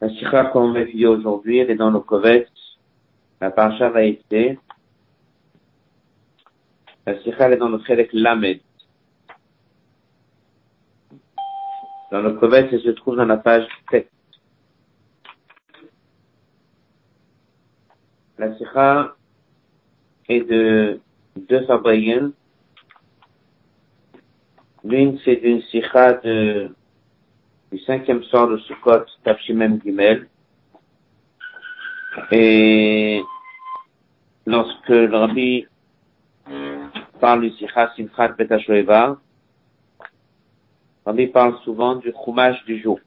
La sikha qu'on va étudier aujourd'hui, elle est dans le Kovetz, la parasha va être la sikha elle est dans le Chelek Lamed. Dans le Kovetz, elle se trouve dans la page 7. La sikha est de deux fabriques. L'une, c'est d'une sikha de du cinquième soir de Sukkot, Tafshimem Gimel. Et lorsque le rabbi parle du Sikha Simchat Betashoeva, rabbi parle souvent du Chumash du jour.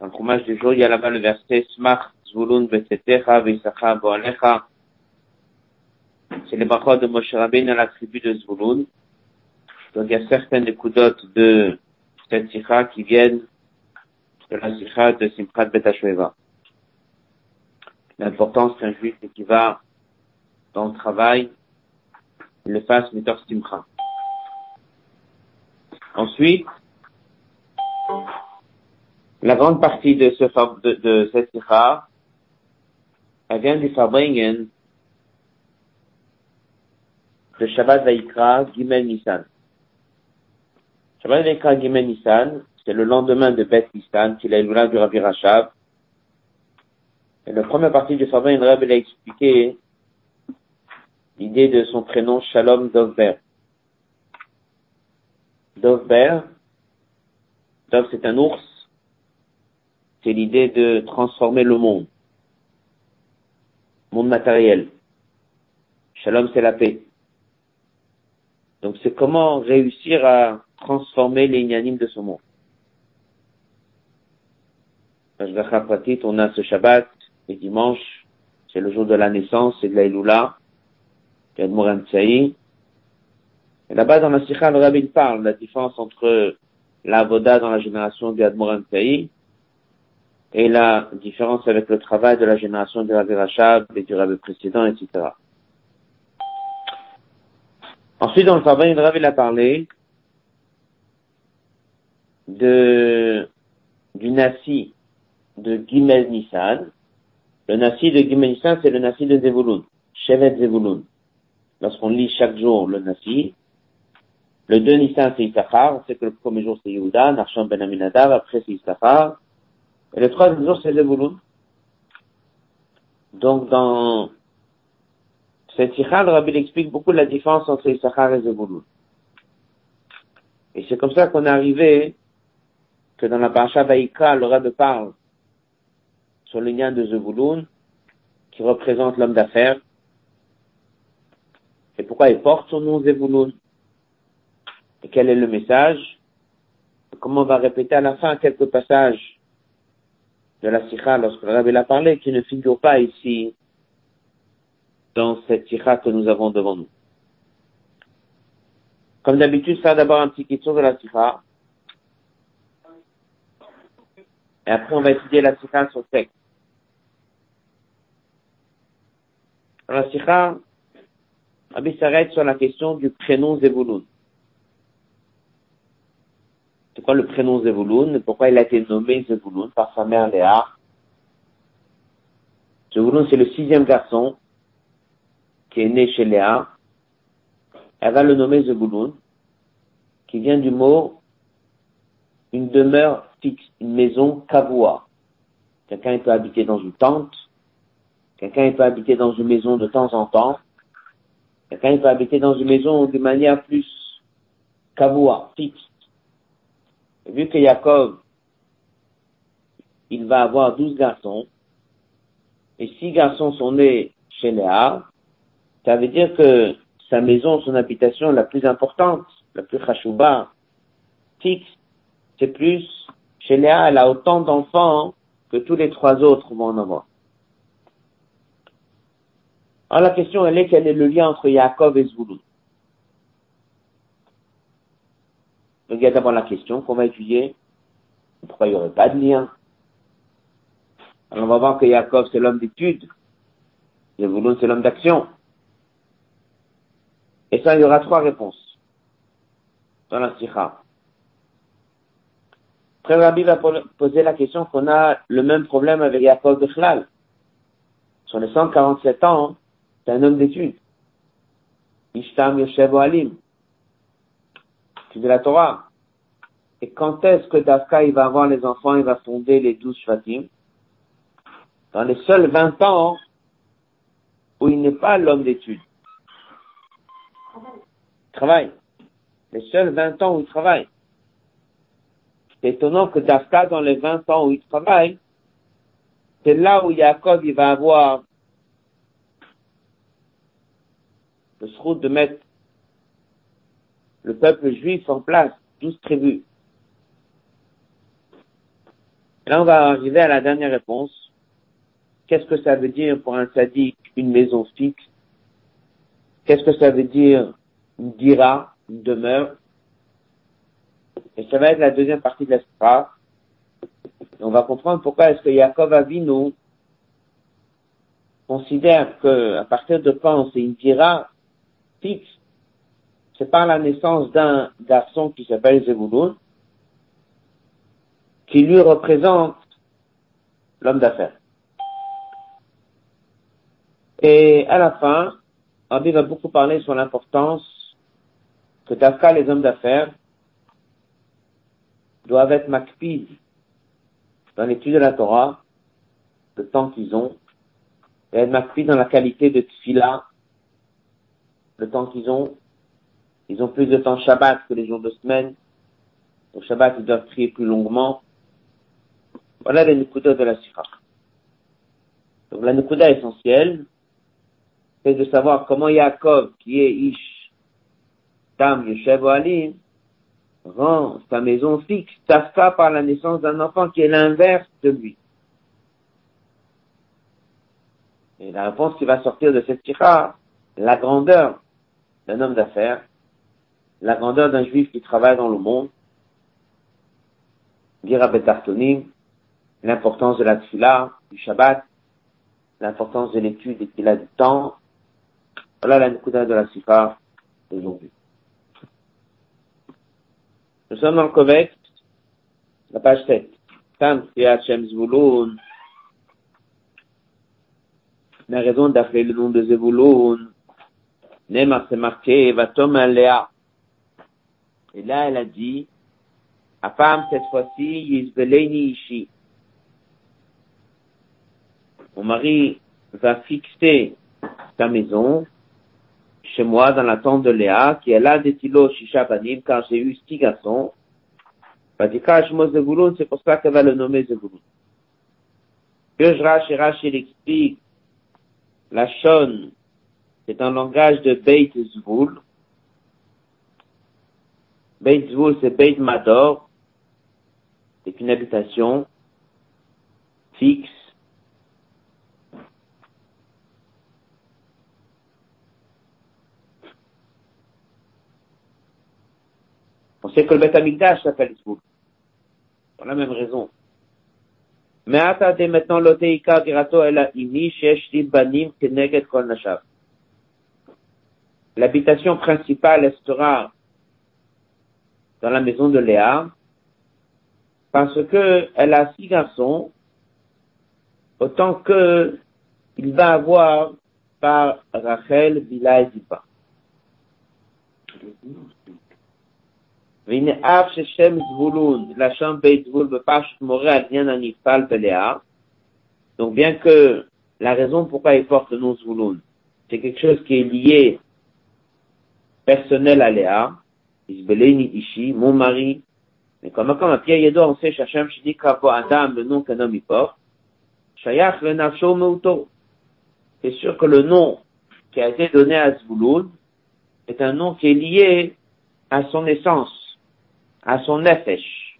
Dans le Chumash du jour, il y a là-bas le verset Smach Zvulun Betetecha Visacha Boalecha. C'est les brachot de Moshe Rabbein à la tribu de Zvulun. Donc il y a certaines écoudotes de cette sikha qui viennent de la sikha de Simchat Betashueva. L'importance qu'un juif qui va dans le travail, il le fasse mitor simcha. Ensuite, la grande partie de, ce, de, de cette sikha, elle vient du Fabringen de Shabbat Vaikra Gimel Nissan. Shabbat Gimel Nissan, c'est le lendemain de Beth Nissan, qu'il a eu du Rabbi Rachav. Et la première partie du Fabringen, Rabbi a expliqué l'idée de son prénom Shalom Dovber. Dovber, Dov c'est un ours, c'est l'idée de transformer le monde. Monde matériel. Shalom c'est la paix. Donc c'est comment réussir à transformer les inanimes de ce monde. On a ce Shabbat et dimanche, c'est le jour de la naissance, c'est de la Iloula, de Admoran Et là-bas, dans la Sikha, le Rabbi parle de la différence entre la Voda dans la génération du Admoran et la différence avec le travail de la génération du Rabbi Rachab et du Rabbi précédent, etc. Ensuite, dans le Fabin, le Rabbi a parlé de, du Nasi de Gimel Nissan. Le Nasi de Gimel Nissan, c'est le Nasi de Zevulun, Shevet Zevulun. Lorsqu'on lit chaque jour le Nasi, le 2 Nissan, c'est Issachar. On sait que le premier jour, c'est Yehuda, Narsham Ben Aminadav, après c'est Issachar. Et le troisième jour, c'est Zevulun. Donc, dans cette sikha, le Rabbi explique beaucoup la différence entre Issachar et Zevulun. Et c'est comme ça qu'on est arrivé que dans la parasha Vaïka, le Rabbi parle sur le lien de Zevulun, qui représente l'homme d'affaires. Et pourquoi il porte son nom Zevulun? Et quel est le message? Comment on va répéter à la fin quelques passages de la sikha lorsque le Rabbi l'a parlé, qui ne figure pas ici dans cette sikha que nous avons devant nous? Comme d'habitude, ça d'abord un petit question de la sikha. Et après, on va étudier la sikha sur le texte. La sikha, Rabbi s'arrête sur la question du prénom Zevulun. C'est quoi le prénom Zevulun Pourquoi il a été nommé Zevulun par sa mère Léa? Zevulun, c'est le sixième garçon qui est né chez Léa. Elle va le nommer Zevulun, qui vient du mot une demeure fixe, une maison kavua. Quelqu'un peut habiter dans une tente, quelqu'un peut habiter dans une maison de temps en temps, quelqu'un peut habiter dans une maison de manière plus kavua, fixe. Vu que Jacob, il va avoir douze garçons, et six garçons sont nés chez Léa, ça veut dire que sa maison, son habitation la plus importante, la plus chachouba, fixe, c'est plus, chez elle a autant d'enfants que tous les trois autres vont en avoir. Alors la question, elle est, quel est le lien entre Yaakov et Zvulun Donc il y a d'abord la question qu'on va étudier. Pourquoi il n'y aurait pas de lien Alors on va voir que Yaakov, c'est l'homme d'étude. Zvulun, c'est l'homme d'action. Et ça, il y aura trois réponses dans la sikha. Frère Rabbi va poser la question qu'on a le même problème avec Yaakov Bechlal. Sur les 147 ans, c'est un homme d'études. Ishtam Yoshev Alim. C'est de la Torah. Et quand est-ce que Dafka, il va avoir les enfants, il va fonder les douze Shvatim? Dans les seuls 20 ans où il n'est pas l'homme d'études. Travaille. Les seuls 20 ans où il travaille. C'est étonnant que Dafka, dans les 20 ans où il travaille, c'est là où Jacob, il va avoir le route de mettre le peuple juif en place, douze tribus. là, on va arriver à la dernière réponse. Qu'est-ce que ça veut dire pour un sadique une maison fixe? Qu'est-ce que ça veut dire une dira, une demeure? Et ça va être la deuxième partie de l'espoir. On va comprendre pourquoi est-ce que Yaakov Avinu considère que à partir de quand c'est une dira fixe, c'est par la naissance d'un garçon qui s'appelle Zebulun, qui lui représente l'homme d'affaires. Et à la fin, Rabbi va beaucoup parler sur l'importance que Dafka, les hommes d'affaires, doivent être makpid dans l'étude de la Torah, le temps qu'ils ont, et être makpid dans la qualité de tfila, le temps qu'ils ont. Ils ont plus de temps Shabbat que les jours de semaine. Au Shabbat, ils doivent prier plus longuement. Voilà les Nukuda de la Sira. Donc la Nukuda essentielle, c'est de savoir comment Yaakov, qui est Ish, Tam, Yeshev Alim, rend sa maison fixe, Tafka par la naissance d'un enfant qui est l'inverse de lui. Et la réponse qui va sortir de cette tira, la grandeur d'un homme d'affaires, la grandeur d'un juif qui travaille dans le monde, Betartonim, l'importance de la tfila, du Shabbat, l'importance de l'étude et qu'il a du temps, voilà la de la Sifa d'aujourd'hui. Nous sommes dans le Kovet, la page 7. Tam Kriyat Shem Zvulun. La raison d'appeler le nom de Zvulun. Nema c'est marqué, Vatom Léa. Et là, elle a dit, femme cette fois-ci, Yizbeleni Ishi. Mon mari va fixer sa maison chez moi dans la tente de Léa, qui est là des tilos Shisha Banim, car j'ai eu six garçons. C'est pour ça qu'elle va le nommer Zevulun. Que je rache et rache, il explique, la Shon, c'est un langage de Beit Zvul. Beit Zvul, c'est Beit Mador. C'est une habitation fixe On sait que le Beth Amikdash s'appelle Zvoul. Pour la même raison. Mais attendez maintenant l'oteika virato ela ini sheshti banim keneget kol. L'habitation principale sera dans la maison de Léa parce que elle a six garçons autant que il va avoir par Rachel, Bila et Zipa. Donc bien que la raison pourquoi il porte le nom Zvulun, c'est quelque chose qui est lié personnel à Léa, Isbeleni Ishi, mon mari, mais comme quand à Pierre Yedo, on sait Shachem Shidi Krapo Adam, le nom qu'un homme y porte, Shayach le Nafsho Meuto. C'est sûr que le nom qui a été donné à Zvulun est un nom qui est lié à son essence à son nefesh.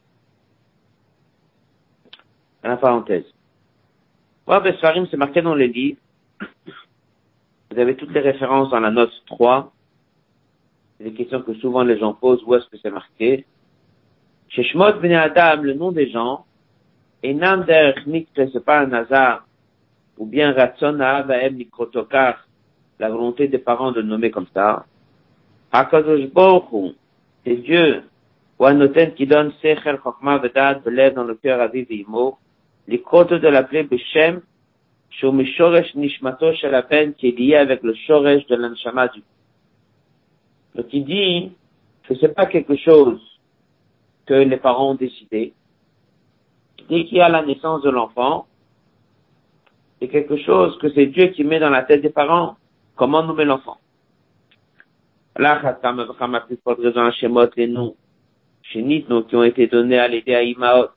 À la parenthèse. Ouais, Besfarim, c'est marqué dans les livres. Vous avez toutes les références dans la note 3. C'est des questions que souvent les gens posent. Où est-ce que c'est marqué? Chez Shmot Ben Adam, le nom des gens, et Nam Derech c'est pas un hasard, ou bien Ratzona Vaem Nikrotokar, la volonté des parents de le nommer comme ça. Hakadosh Baruch c'est Dieu ou un noten qui donne Sechel Chokma Vedad Belev dans le cœur à Vimo, les côtes de l'appeler Beshem, Shum Shoresh Nishmato peine qui est lié avec le Shoresh de l'Anshama du. Donc il dit que c'est pas quelque chose que les parents ont décidé. Dès qu'il y a la naissance de l'enfant, c'est quelque chose que c'est Dieu qui met dans la tête des parents. Comment nommer l'enfant? Là, plus forte raison, les noms, Shenit, qui ont été donnés à l'aider à Imaot,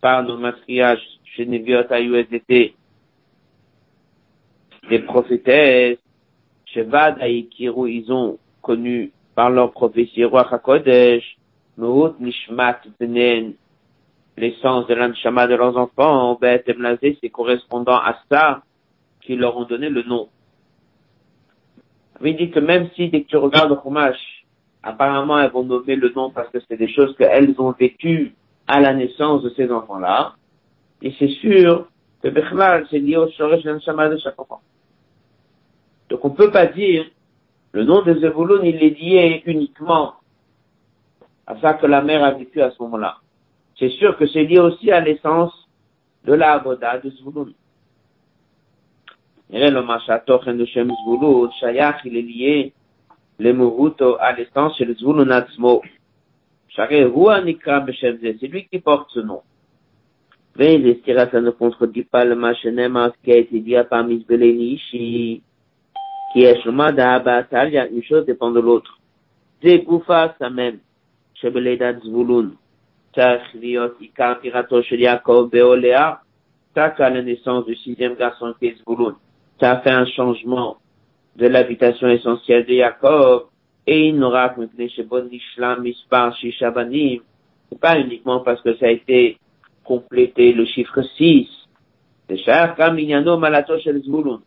par nos matriages, chez Nebiot, à USDT, des prophétesses, chez Vad, à Ikiru, ils ont connu par leur prophétie, Roi HaKodesh, Mehut, Nishmat, Benen, l'essence de l'anshama de leurs enfants, Bet c'est correspondant à ça qu'ils leur ont donné le nom. Il dit que même si dès que tu regardes le Chumash, apparemment elles vont nommer le nom parce que c'est des choses qu'elles ont vécues à la naissance de ces enfants-là, et c'est sûr que Bechlal, c'est lié au Shoresh de chaque enfant. Donc on peut pas dire, le nom de Zevulun, il est lié uniquement à ça que la mère a vécu à ce moment-là. C'est sûr que c'est lié aussi à l'essence de la avoda de Shayach, il est lié, Lemuruto à l'essence chez le Zulunatsmo. C'est lui qui porte ce nom. Mais ça ne contredit pas le machinema, qui a été dit à Pamis Belenishi, qui est Shumada Abatalia, une chose dépend de l'autre. Zegoufa, ça même. chez Shebeleda Zvulun. Tachriot, Ikar, Pirato, Sheliakov, Beolea. T'as qu'à la naissance du sixième garçon qui est Zvulun. T'as fait un changement de l'habitation essentielle de Jacob, et il n'aura. C'est pas uniquement parce que ça a été complété le chiffre 6. C'est cher comme Minyano Malato chez Zvouloun.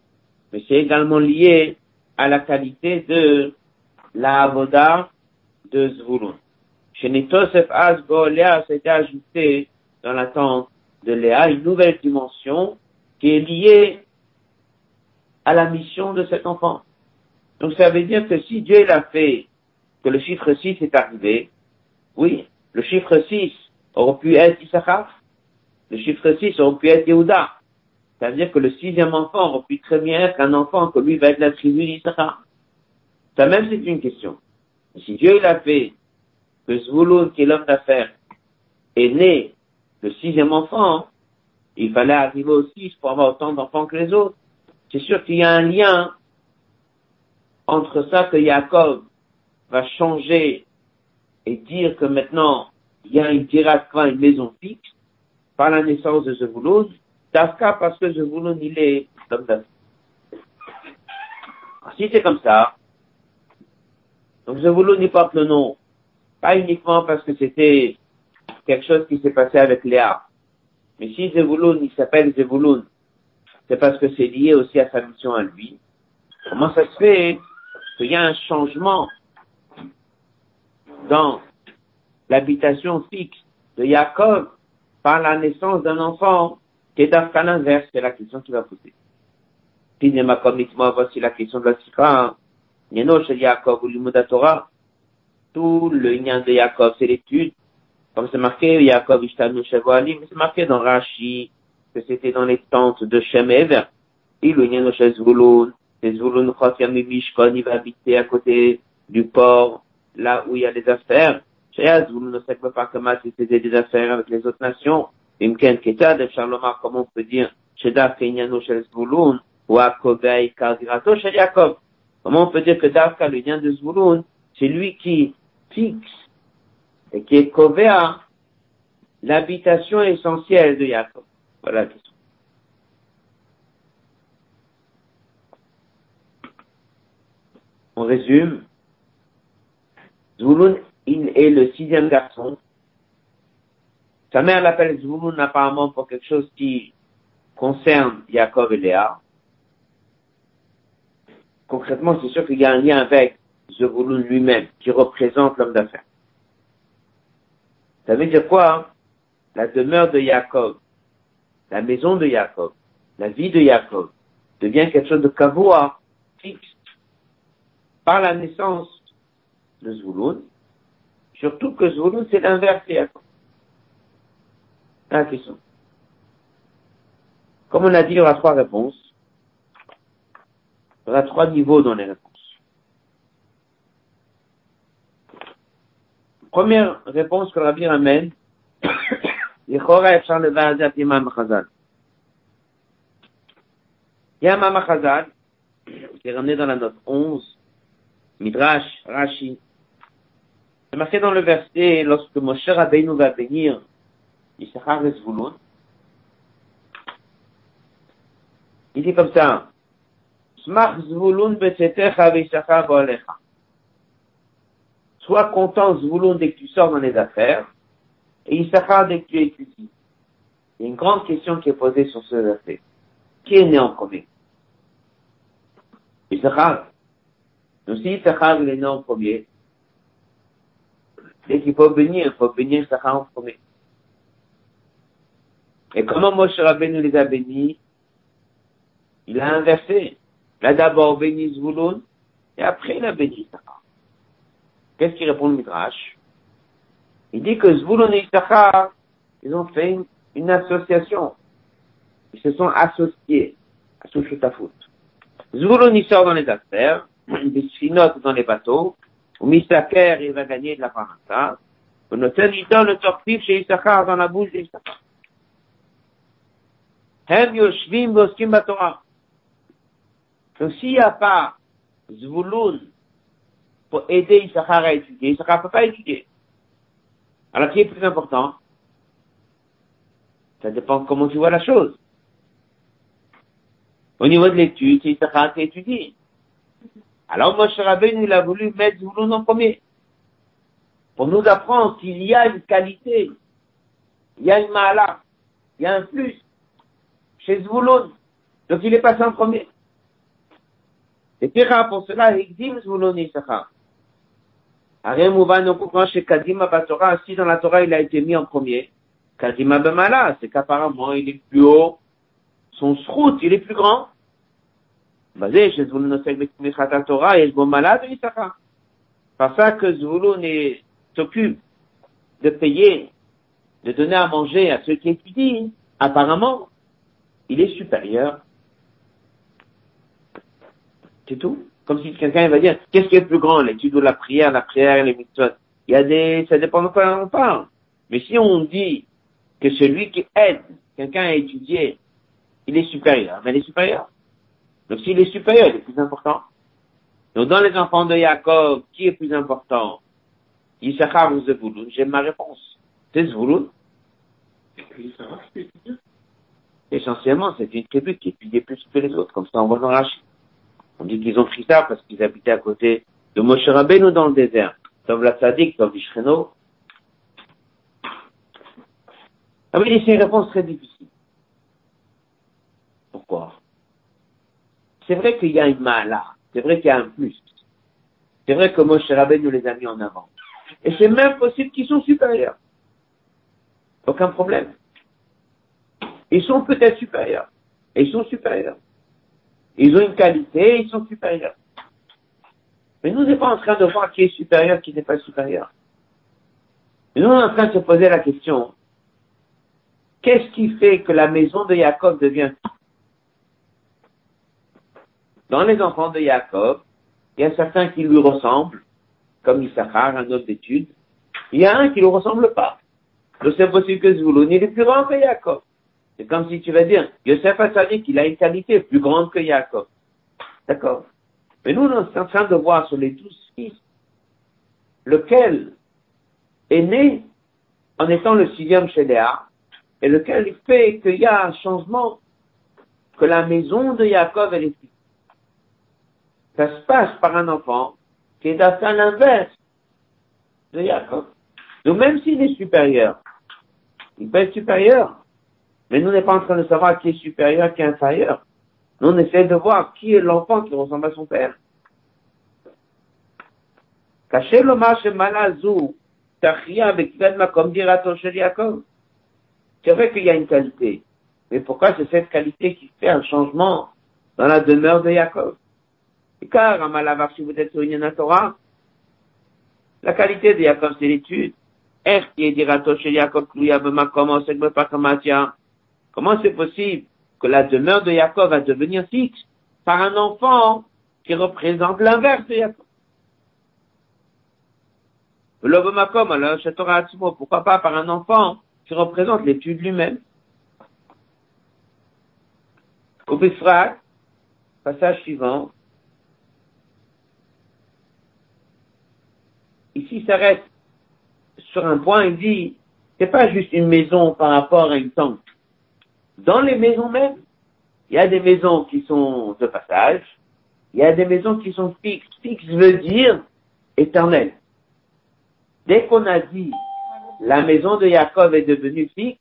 Mais c'est également lié à la qualité de la avoda de Zvouloun. Chez Nitosef Asbo, Léa s'était ajouté dans la tente de Léa une nouvelle dimension qui est liée à la mission de cet enfant. Donc ça veut dire que si Dieu l'a fait, que le chiffre 6 est arrivé, oui, le chiffre 6 aurait pu être Issachar, le chiffre 6 aurait pu être Yehuda. Ça veut dire que le sixième enfant aurait pu très bien être un enfant que lui va être la tribu d'Issachar. Ça même c'est une question. Si Dieu l'a fait que Zvouloun, qui est l'homme d'affaires, est né le sixième enfant, il fallait arriver au six pour avoir autant d'enfants que les autres. C'est sûr qu'il y a un lien entre ça que Jacob va changer et dire que maintenant il y a une Tirakva, une maison fixe, par la naissance de Zvouloun, Dafka parce que Zvouloun il est l'homme d'affaires. Si c'est comme ça, donc Zvouloun il porte le nom pas uniquement parce que c'était quelque chose qui s'est passé avec Léa. Mais si Zevulun, il s'appelle Zevulun, c'est parce que c'est lié aussi à sa mission à lui. Comment ça se fait qu'il y a un changement dans l'habitation fixe de Jacob par la naissance d'un enfant qui est d'Afkan inverse C'est la question qui va poser. Voici la question de la Sikha. Jacob ou Torah tout le lien de Jacob, c'est l'étude. Comme c'est marqué, Jacob Ishtanu mais c'est marqué dans Rashi que c'était dans les tentes de Shemev. Et le lien de Zvulun, c'est Zvulun Mishkon, il va habiter à côté du port, là où il y a des affaires. Chez Zvulun ne sait pas comment il faisait des affaires avec les autres nations. Imken Keta de Charlomar, comment on peut dire, chez Dafka Inyano Zvulun, ou à Kovei Kardirato Jacob. Comment on peut dire que Dafka, le lien de Zvulun, c'est lui qui fixe et qui est couvert l'habitation essentielle de Jacob. Voilà la. On résume. Zvulun est le sixième garçon. Sa mère l'appelle Zvulun apparemment pour quelque chose qui concerne Jacob et Léa. Concrètement, c'est sûr qu'il y a un lien avec Zebulun lui-même, qui représente l'homme d'affaires. Ça veut dire quoi hein? La demeure de Jacob, la maison de Jacob, la vie de Jacob devient quelque chose de kavoa, fixe, par la naissance de Zvulun, Surtout que Zvulun, c'est l'inverse de Yaakov. La question. Comme on a dit, il y aura trois réponses. Il y aura trois niveaux dans les réponses. Première réponse que Rabbi ramène, לכאורה אפשר לבד זה על מאמר חז"ל. Il y a un Mama Chazal, qui est ramené dans la note 11, Midrash, Rashi. C'est marqué dans le verset, lorsque Moshe Rabbeinu va bénir Yisachar et Zvulun, il dit comme ça, Smach Zvulun betetecha ve'Yisachar bo'alecha. Sois content Zvulun dès que tu sors dans les affaires, et Issachar dès que tu étudies. Il y a une grande question qui est posée sur ce verset. Qui est né en premier? Issachar. Donc si Issachar est né en premier, c'est qu'il faut bénir, il faut bénir Issachar en premier. Et comment Moshe Rabbeinu les a bénis? Il a inversé. Il a d'abord béni Zvulun, et après il a béni Issachar. Qu'est-ce qu'il répond le Midrash? Il dit que Zvulun et Issachar, ils ont fait une, une association. Ils se sont associés à Sushutafut. Zvulun, il sort dans les affaires, des chinotes dans les bateaux, Misaker, il va gagner de la parasa, ou Noten, il le tortif chez Issachar dans la bouche d'Issachar. Hem yoshvim boskim batorah. Donc s'il n'y a pas Zvulun pour aider Issachar à étudier, Issachar ne peut pas étudier. Alors qui est plus important Ça dépend comment tu vois la chose. Au niveau de l'étude, c'est Issachar qui étudie. Alors Moshe Rabbeinu, il a voulu mettre Zvulun en premier. Pour nous apprendre qu'il y a une qualité, il y a une mala, il y a un plus chez Zvulun. Donc il est passé en premier. Et Tira, pour cela, Higdim Zvulun Issachar. Aré Mouvan, on comprend chez Kadima Batora, si dans la Torah il a été mis en premier, Kadima Bemala, c'est qu'apparemment il est plus haut, son srout, il est plus grand. Par ça que Zvulun s'occupe de payer, de donner à manger à ceux qui étudient, apparemment, il est supérieur. C'est tout. Comme si quelqu'un va dire, qu'est-ce qui est plus grand, l'étude ou la prière, la prière, les mitzvot? Il y a des, ça dépend de quoi on parle. Mais si on dit que celui qui aide quelqu'un à étudier, il est supérieur, ben il est supérieur. Donc s'il est supérieur, il est plus important. Donc dans les enfants de Jacob, qui est plus important? Issachar ou Zevulun J'ai ma réponse. C'est Zevulun. Essentiellement, c'est une tribu qui étudiait plus que les autres, comme ça on voit dans Rachid. On dit qu'ils ont pris ça parce qu'ils habitaient à côté de Moshe Rabbeinu dans le désert. Sauf la Sadik, sauf Ishreno. Ah oui, c'est une réponse très difficile. Pourquoi? C'est vrai qu'il y a une mala. C'est vrai qu'il y a un plus. C'est vrai que Moshe Rabbeinu les a mis en avant. Et c'est même possible qu'ils sont supérieurs. Aucun problème. Ils sont peut-être supérieurs. Et ils sont supérieurs. Ils ont une qualité, ils sont supérieurs. Mais nous, on n'est pas en train de voir qui est supérieur, qui n'est pas supérieur. Mais nous, on est en train de se poser la question, qu'est-ce qui fait que la maison de Jacob devient Dans les enfants de Jacob, il y a certains qui lui ressemblent, comme Issachar, un autre d'études. Il y a un qui ne lui ressemble pas. Donc c'est possible que Zvulun, il est plus grand que Jacob. C'est comme si tu vas dire, Yosef Hatzadik, il a une qualité plus grande que Jacob. D'accord. Mais nous, on est en train de voir sur les douze fils, lequel est né en étant le sixième chez Léa, et lequel fait qu'il y a un changement, que la maison de Jacob, est petite. Ça se passe par un enfant qui est à l'inverse de Jacob. Donc même s'il est supérieur, il peut être supérieur, mais nous n'est pas en train de savoir qui est supérieur, qui est inférieur. Nous, on essaie de voir qui est l'enfant qui ressemble à son père. Caché marche malazou, tachia comme dira ton. C'est vrai qu'il y a une qualité. Mais pourquoi c'est cette qualité qui fait un changement dans la demeure de? Et car, Amalavar, si vous êtes sur une Torah, La qualité de Yaakov, c'est l'étude. Comment c'est possible que la demeure de Yaakov va devenir fixe par un enfant qui représente l'inverse de Yaakov? Pourquoi pas par un enfant qui représente l'étude lui-même? Au passage suivant, ici s'arrête sur un point, il dit, c'est pas juste une maison par rapport à une tente. Dans les maisons même, il y a des maisons qui sont de passage, il y a des maisons qui sont fixes. Fixe veut dire éternel. Dès qu'on a dit la maison de Jacob est devenue fixe,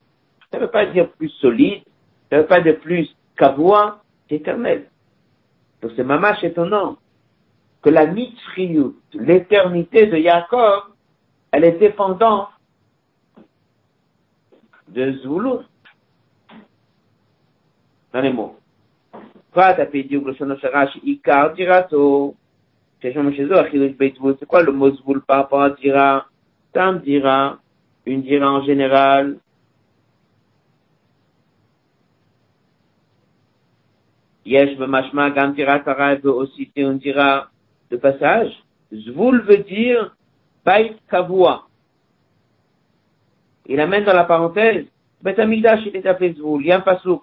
ça ne veut pas dire plus solide, ça ne veut pas dire plus c'est éternel. Donc c'est mamache étonnant que la mitzriyut, l'éternité de Jacob, elle est dépendante de Zouloun. Dans les mots. C'est quoi le mot Zvoul par rapport à Dira Tam Dira, une Dira en général. Yesh Mashma Gam Dira Tara veut aussi une Dira de passage. Zvoul veut dire Bait Kavua. Il amène dans la parenthèse, Bet Amigdash, il est appelé Zvoul. Il y a un pasouk.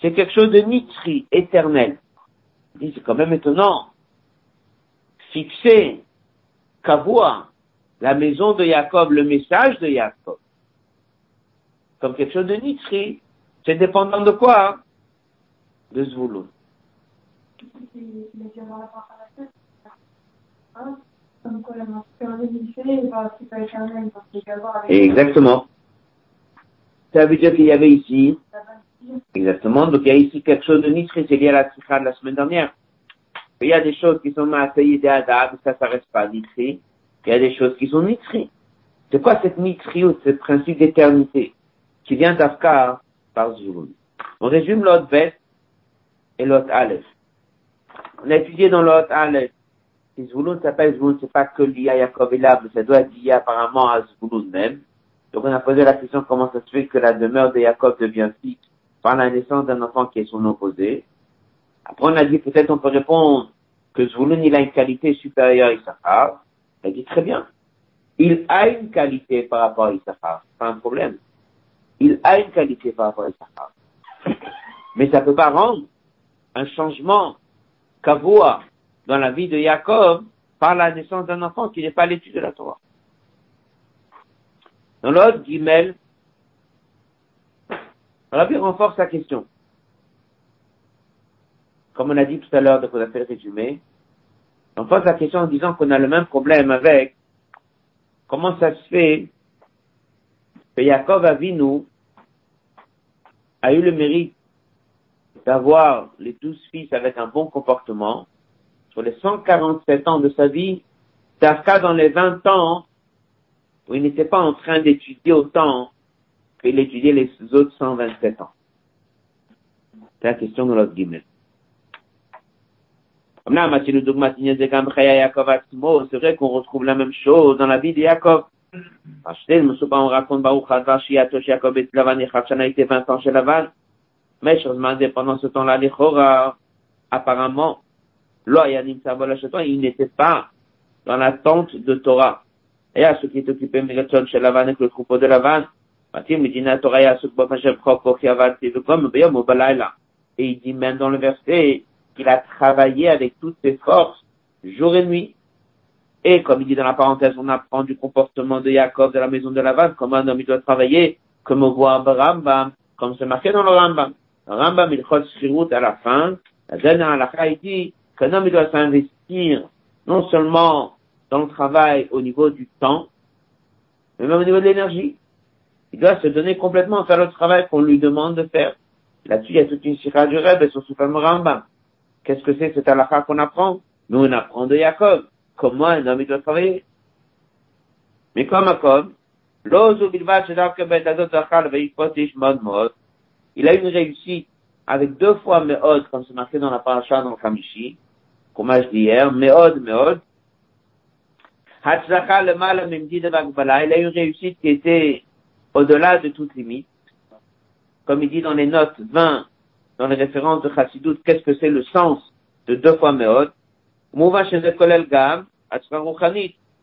C'est quelque chose de nitri, éternel. C'est quand même étonnant. Fixer, Kavua, la maison de Jacob, le message de Jacob, comme quelque chose de nitri, c'est dépendant de quoi De Zvouloun. Exactement. Ça veut dire qu'il y avait ici Exactement. Donc, il y a ici quelque chose de nitri, c'est lié à la sikha de la semaine dernière. Il y a des choses qui sont maasayid et adab, ça, ça reste pas nitri. Il y a des choses qui sont nitri. C'est quoi cette nitri ou ce principe d'éternité qui vient d'Afkar par Zulun? On résume l'autre Bet et l'autre Aleph. On a étudié dans l'autre Aleph. Zvulun s'appelle Zvulun, c'est pas que lié à Yaakov et Lab, ça doit être lié apparemment à Zvulun même. Donc on a posé la question comment ça se fait que la demeure de Jacob devient fixe par la naissance d'un enfant qui est son opposé. Après, on a dit peut-être on peut répondre que Zvulun, il a une qualité supérieure à Issachar. Elle dit très bien. Il a une qualité par rapport à Issachar. Pas un problème. Il a une qualité par rapport à Issachar. Mais ça peut pas rendre un changement kavoua dans la vie de Jacob par la naissance d'un enfant qui n'est pas l'étude de la Torah. Dans l'autre, Gimel, Rabbi renforce sa question. Comme on a dit tout à l'heure, donc on a fait le résumé, on pose la question en disant qu'on a le même problème avec comment ça se fait que Yaakov Avinu a eu le mérite d'avoir les douze fils avec un bon comportement sur les 147 ans de sa vie, qu'à dans les 20 ans où il n'était pas en train d'étudier autant qu'il étudiait les autres 127 ans. C'est la question de l'autre guillemets. C'est vrai qu'on retrouve la même chose dans la vie de Yaakov. On raconte Yaakov et Lavan et était 20 ans chez Lavan. Mais pendant ce temps-là, les apparemment, il n'était pas dans la tente de Torah. Et à ceux qui est occupé Megatron chez Lavan avec le troupeau de Lavan, et il dit même dans le verset qu'il a travaillé avec toutes ses forces, jour et nuit. Et comme il dit dans la parenthèse, on apprend du comportement de Jacob de la maison de Lavan, comment un homme doit travailler, comme on voit Rambam, comme c'est marqué dans le Rambam. Rambam, il route à la fin, la dernière halakha, il dit qu'un homme doit s'investir non seulement dans le travail au niveau du temps, mais même au niveau de l'énergie. Il doit se donner complètement faire le travail qu'on lui demande de faire. Là-dessus, il y a toute une sira du et son soufam Rambam. Qu'est-ce que c'est cette halakha qu'on apprend? Nous, on apprend de Jacob. Comment un homme, il doit travailler? Mais comme Jacob, il a une réussite avec deux fois Meod, comme c'est marqué dans la paracha dans le Kamishi, comme je dis hier, Meod, Meod. Hatzlacha le mal de Bagbala, il a eu une réussite qui était au-delà de toute limite. Comme il dit dans les notes 20, dans les références de Chassidut, qu'est-ce que c'est le sens de deux fois Meod?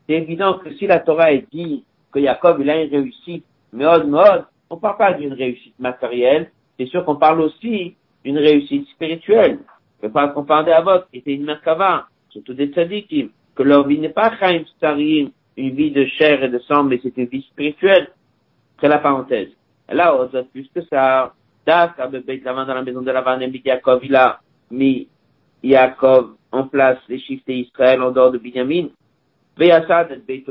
C'est évident que si la Torah est dit que Jacob, il a une réussite, Meod, Meod, on parle pas d'une réussite matérielle, c'est sûr qu'on parle aussi d'une réussite spirituelle. On parle qu'on parle d'Avot, qui était une Merkava, surtout des tzadikim, que leur vie n'est pas Chaim Starim, une vie de chair et de sang, mais c'est une vie spirituelle. C'est la parenthèse. Et là, on a plus que ça. Dak, dans la maison de Lavan, et Yaakov, il a mis Yaakov en place les chiffres d'Israël en dehors de Binyamin. Veyassad, Beit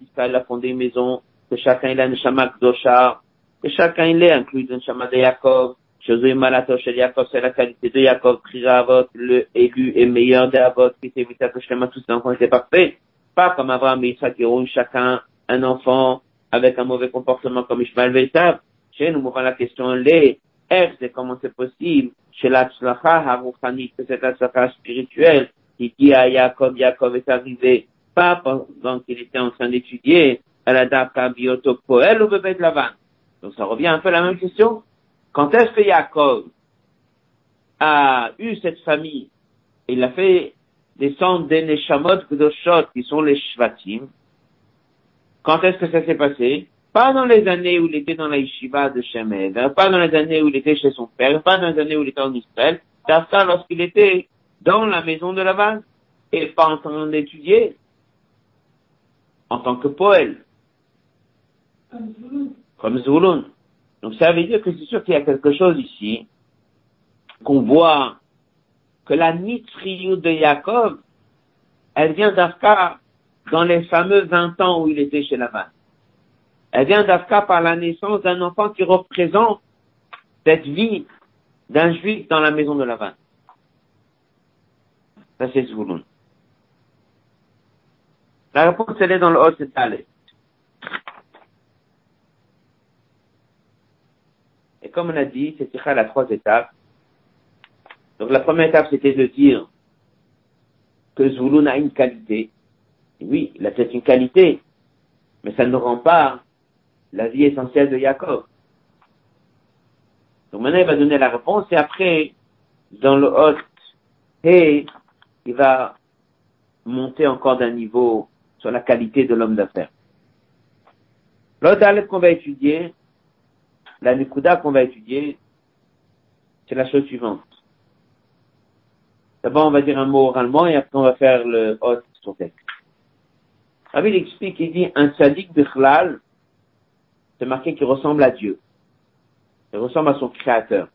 Israël a fondé une maison, que chacun il a une shamak doshar, que chacun il est inclus dans le shamak de Yaakov. Josué Malato chez Yaakov, c'est la qualité de Yaakov, Prira Avot, le élu et meilleur des Avot, qui était vite à tous les enfants étaient parfaits. Pas comme Abraham et Isaac qui ont chacun un enfant avec un mauvais comportement comme Ishmael Veitav. Chez nous, la question, les R, c'est comment c'est possible, chez la Tzlacha que c'est la Tzlacha spirituelle, qui dit à Yaakov, Yaakov est arrivé, pas pendant qu'il était en train d'étudier, à la Daka Bioto Poel ou Bebet Lavan. Donc ça revient un peu à la même question. Quand est-ce que Yaakov a eu cette famille, il a fait descendre des Neshamot Gdoshot, qui sont les Shvatim, quand est-ce que ça s'est passé? Pas dans les années où il était dans la yeshiva de Shemed, hein, pas dans les années où il était chez son père, pas dans les années où il était en Israël, ça lorsqu'il était dans la maison de la base et pas en train d'étudier en tant que poète. Comme Zulun. Donc ça veut dire que c'est sûr qu'il y a quelque chose ici qu'on voit que la nitriou de Jacob, elle vient d'Afka dans les fameux 20 ans où il était chez Lavan. Elle vient d'Afka par la naissance d'un enfant qui représente cette vie d'un juif dans la maison de Lavan. Ça, c'est Zvouloun. La réponse, elle est dans le haut c'est Et comme on a dit, c'est la trois étapes. Donc la première étape, c'était de dire que Zvouloun a une qualité, oui, a peut-être une qualité, mais ça ne rend pas la vie essentielle de Jacob. Donc maintenant, il va donner la réponse et après, dans le hôte, et il va monter encore d'un niveau sur la qualité de l'homme d'affaires. L'autre qu'on va étudier, la Nikuda qu'on va étudier, c'est la chose suivante. D'abord, on va dire un mot oralement et après on va faire le hôte sur texte. Rabbi il explique, il dit, un sadique de Chlal, c'est marqué qu'il ressemble à Dieu. Il ressemble à son créateur.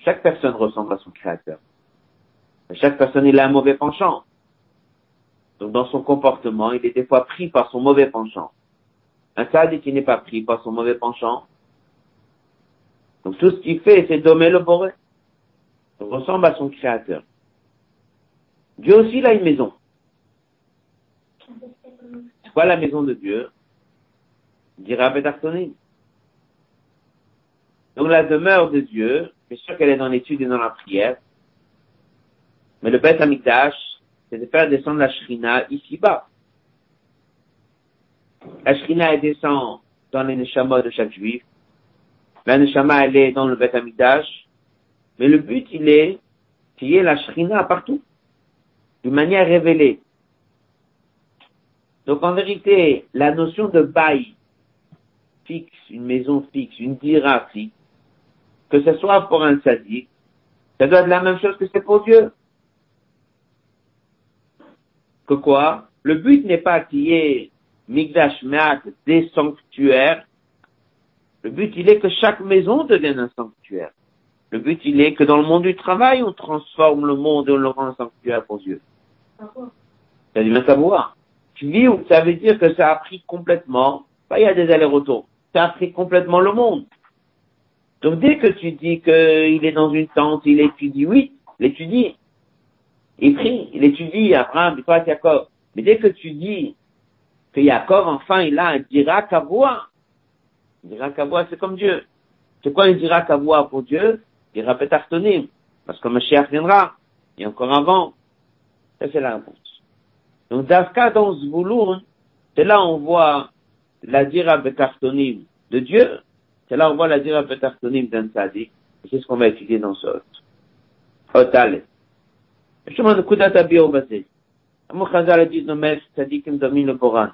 Chaque personne ressemble à son créateur. chaque personne, il a un mauvais penchant. Donc, dans son comportement, il est des fois pris par son mauvais penchant. Un sadique qui n'est pas pris par son mauvais penchant. Donc, tout ce qu'il fait, c'est dommer le boré. Il ressemble à son créateur. Dieu aussi, il a une maison. Quoi la maison de Dieu Dira Betartonim. Donc la demeure de Dieu, c'est sûr qu'elle est dans l'étude et dans la prière. Mais le Beth Amikdash, c'est de faire descendre la Shrina ici-bas. La Shrina, elle descend dans les Neshama de chaque juif. La Neshama, elle est dans le Beth Amikdash. Mais le but, il est qu'il y ait la Shrina partout. D'une manière révélée. Donc en vérité, la notion de bail fixe, une maison fixe, une dira fixe, que ce soit pour un sadique, ça doit être la même chose que c'est pour Dieu. Que quoi? Le but n'est pas qu'il y ait Migdash des sanctuaires. Le but, il est que chaque maison devienne un sanctuaire. Le but, il est que dans le monde du travail, on transforme le monde et on le rend un sanctuaire pour Dieu. Ça dit savoir. Kvi, ça veut dire que ça a pris complètement, bah, il y a des allers-retours. Ça a pris complètement le monde. Donc dès que tu dis qu'il est dans une tente, il étudie, oui, il étudie. Il prie, il étudie Abraham, Yitzhak, Jacob. Mais dès que tu dis que Jacob, enfin, il a un dira kavoa, dira kavoa, c'est comme Dieu. C'est quoi un dira kavoa pour Dieu? Dira petartonim. Parce que Mashiach viendra. Et encore avant. Ça, c'est la réponse. Donc, Dafka dans Zvouloun, c'est là on voit la dira betartonim de Dieu. C'est là on voit la dira betartonim d'un sadique. Et c'est ce qu'on va étudier dans ce hôte. Hôte Je demande de Koudat Abir au basé. Amour Khazal a dit, nos maîtres sadikim dominent le Coran.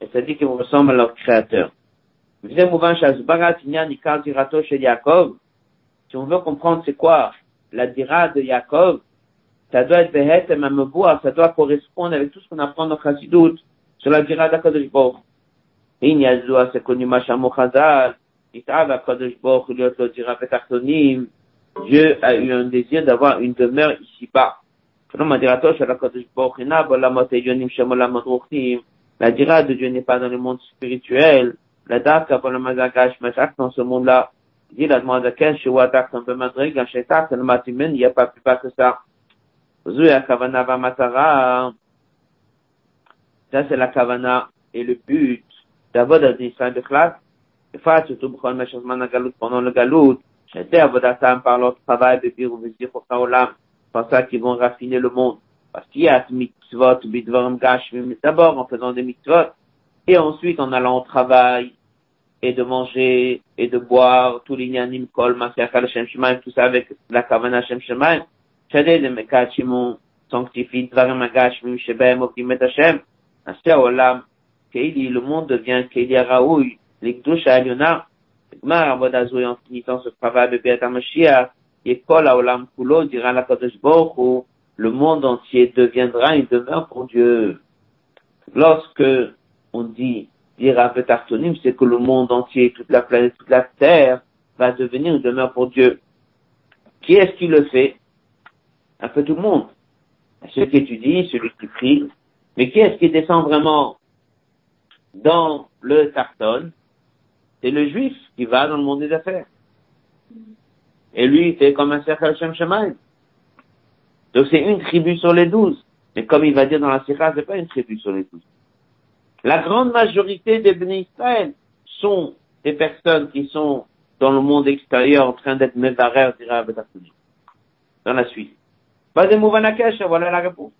Et sadikim ressemblent à leur créateur. Si on veut comprendre c'est quoi la dira de Yaakov, ça doit être Behet et ça doit correspondre avec tout ce qu'on apprend dans Chassidut sur la dira d'Akadosh Baruch. הנה ידוע שכל מה שאמרו חז"ל, התאהב הקדוש ברוך הוא להיות לו דירה בתחתונים, Dieu a eu un désir d'avoir une demeure ici-bas. La dira de Dieu n'est pas dans le monde spirituel. La daka pour le mazagash masak dans ce monde-là. Dit la demande à quel chez Wadak un peu madrig, un shetak, le matimen, il n'y a pas plus bas que ça. Ça c'est la kavana et le but. Dit ça de classe. Il faut surtout un changement galut pendant le galut. J'étais à Vodatam par leur travail de Birou Vizir pour Kaolam. C'est ça qu'ils vont raffiner le monde. Parce qu'il y a mitzvot, bidvarim gashmim, d'abord en faisant des mitzvot, et ensuite en allant au travail, et de manger, et de boire, tous les nyanim kol, masiakal Shem Shemaim, tout ça avec la kavana Shem Shemaim. Sanctifie Keili, le monde devient la le entier deviendra une demeure pour Dieu. Lorsque on dit dira Betartonim, c'est que le monde entier, toute la planète, toute la terre va devenir une demeure pour Dieu. Qui est-ce qui le fait? Un peu tout le monde. Celui qui étudie, celui qui prie. Mais qui est-ce qui descend vraiment dans le Tarton C'est le juif qui va dans le monde des affaires. Et lui, il fait comme un cercle Shem Shemaim. Donc c'est une tribu sur les douze. Mais comme il va dire dans la Sira, c'est pas une tribu sur les douze. La grande majorité des bénis Israël sont des personnes qui sont dans le monde extérieur en train d'être mévarères, dirait Dans la suite. Voilà la réponse.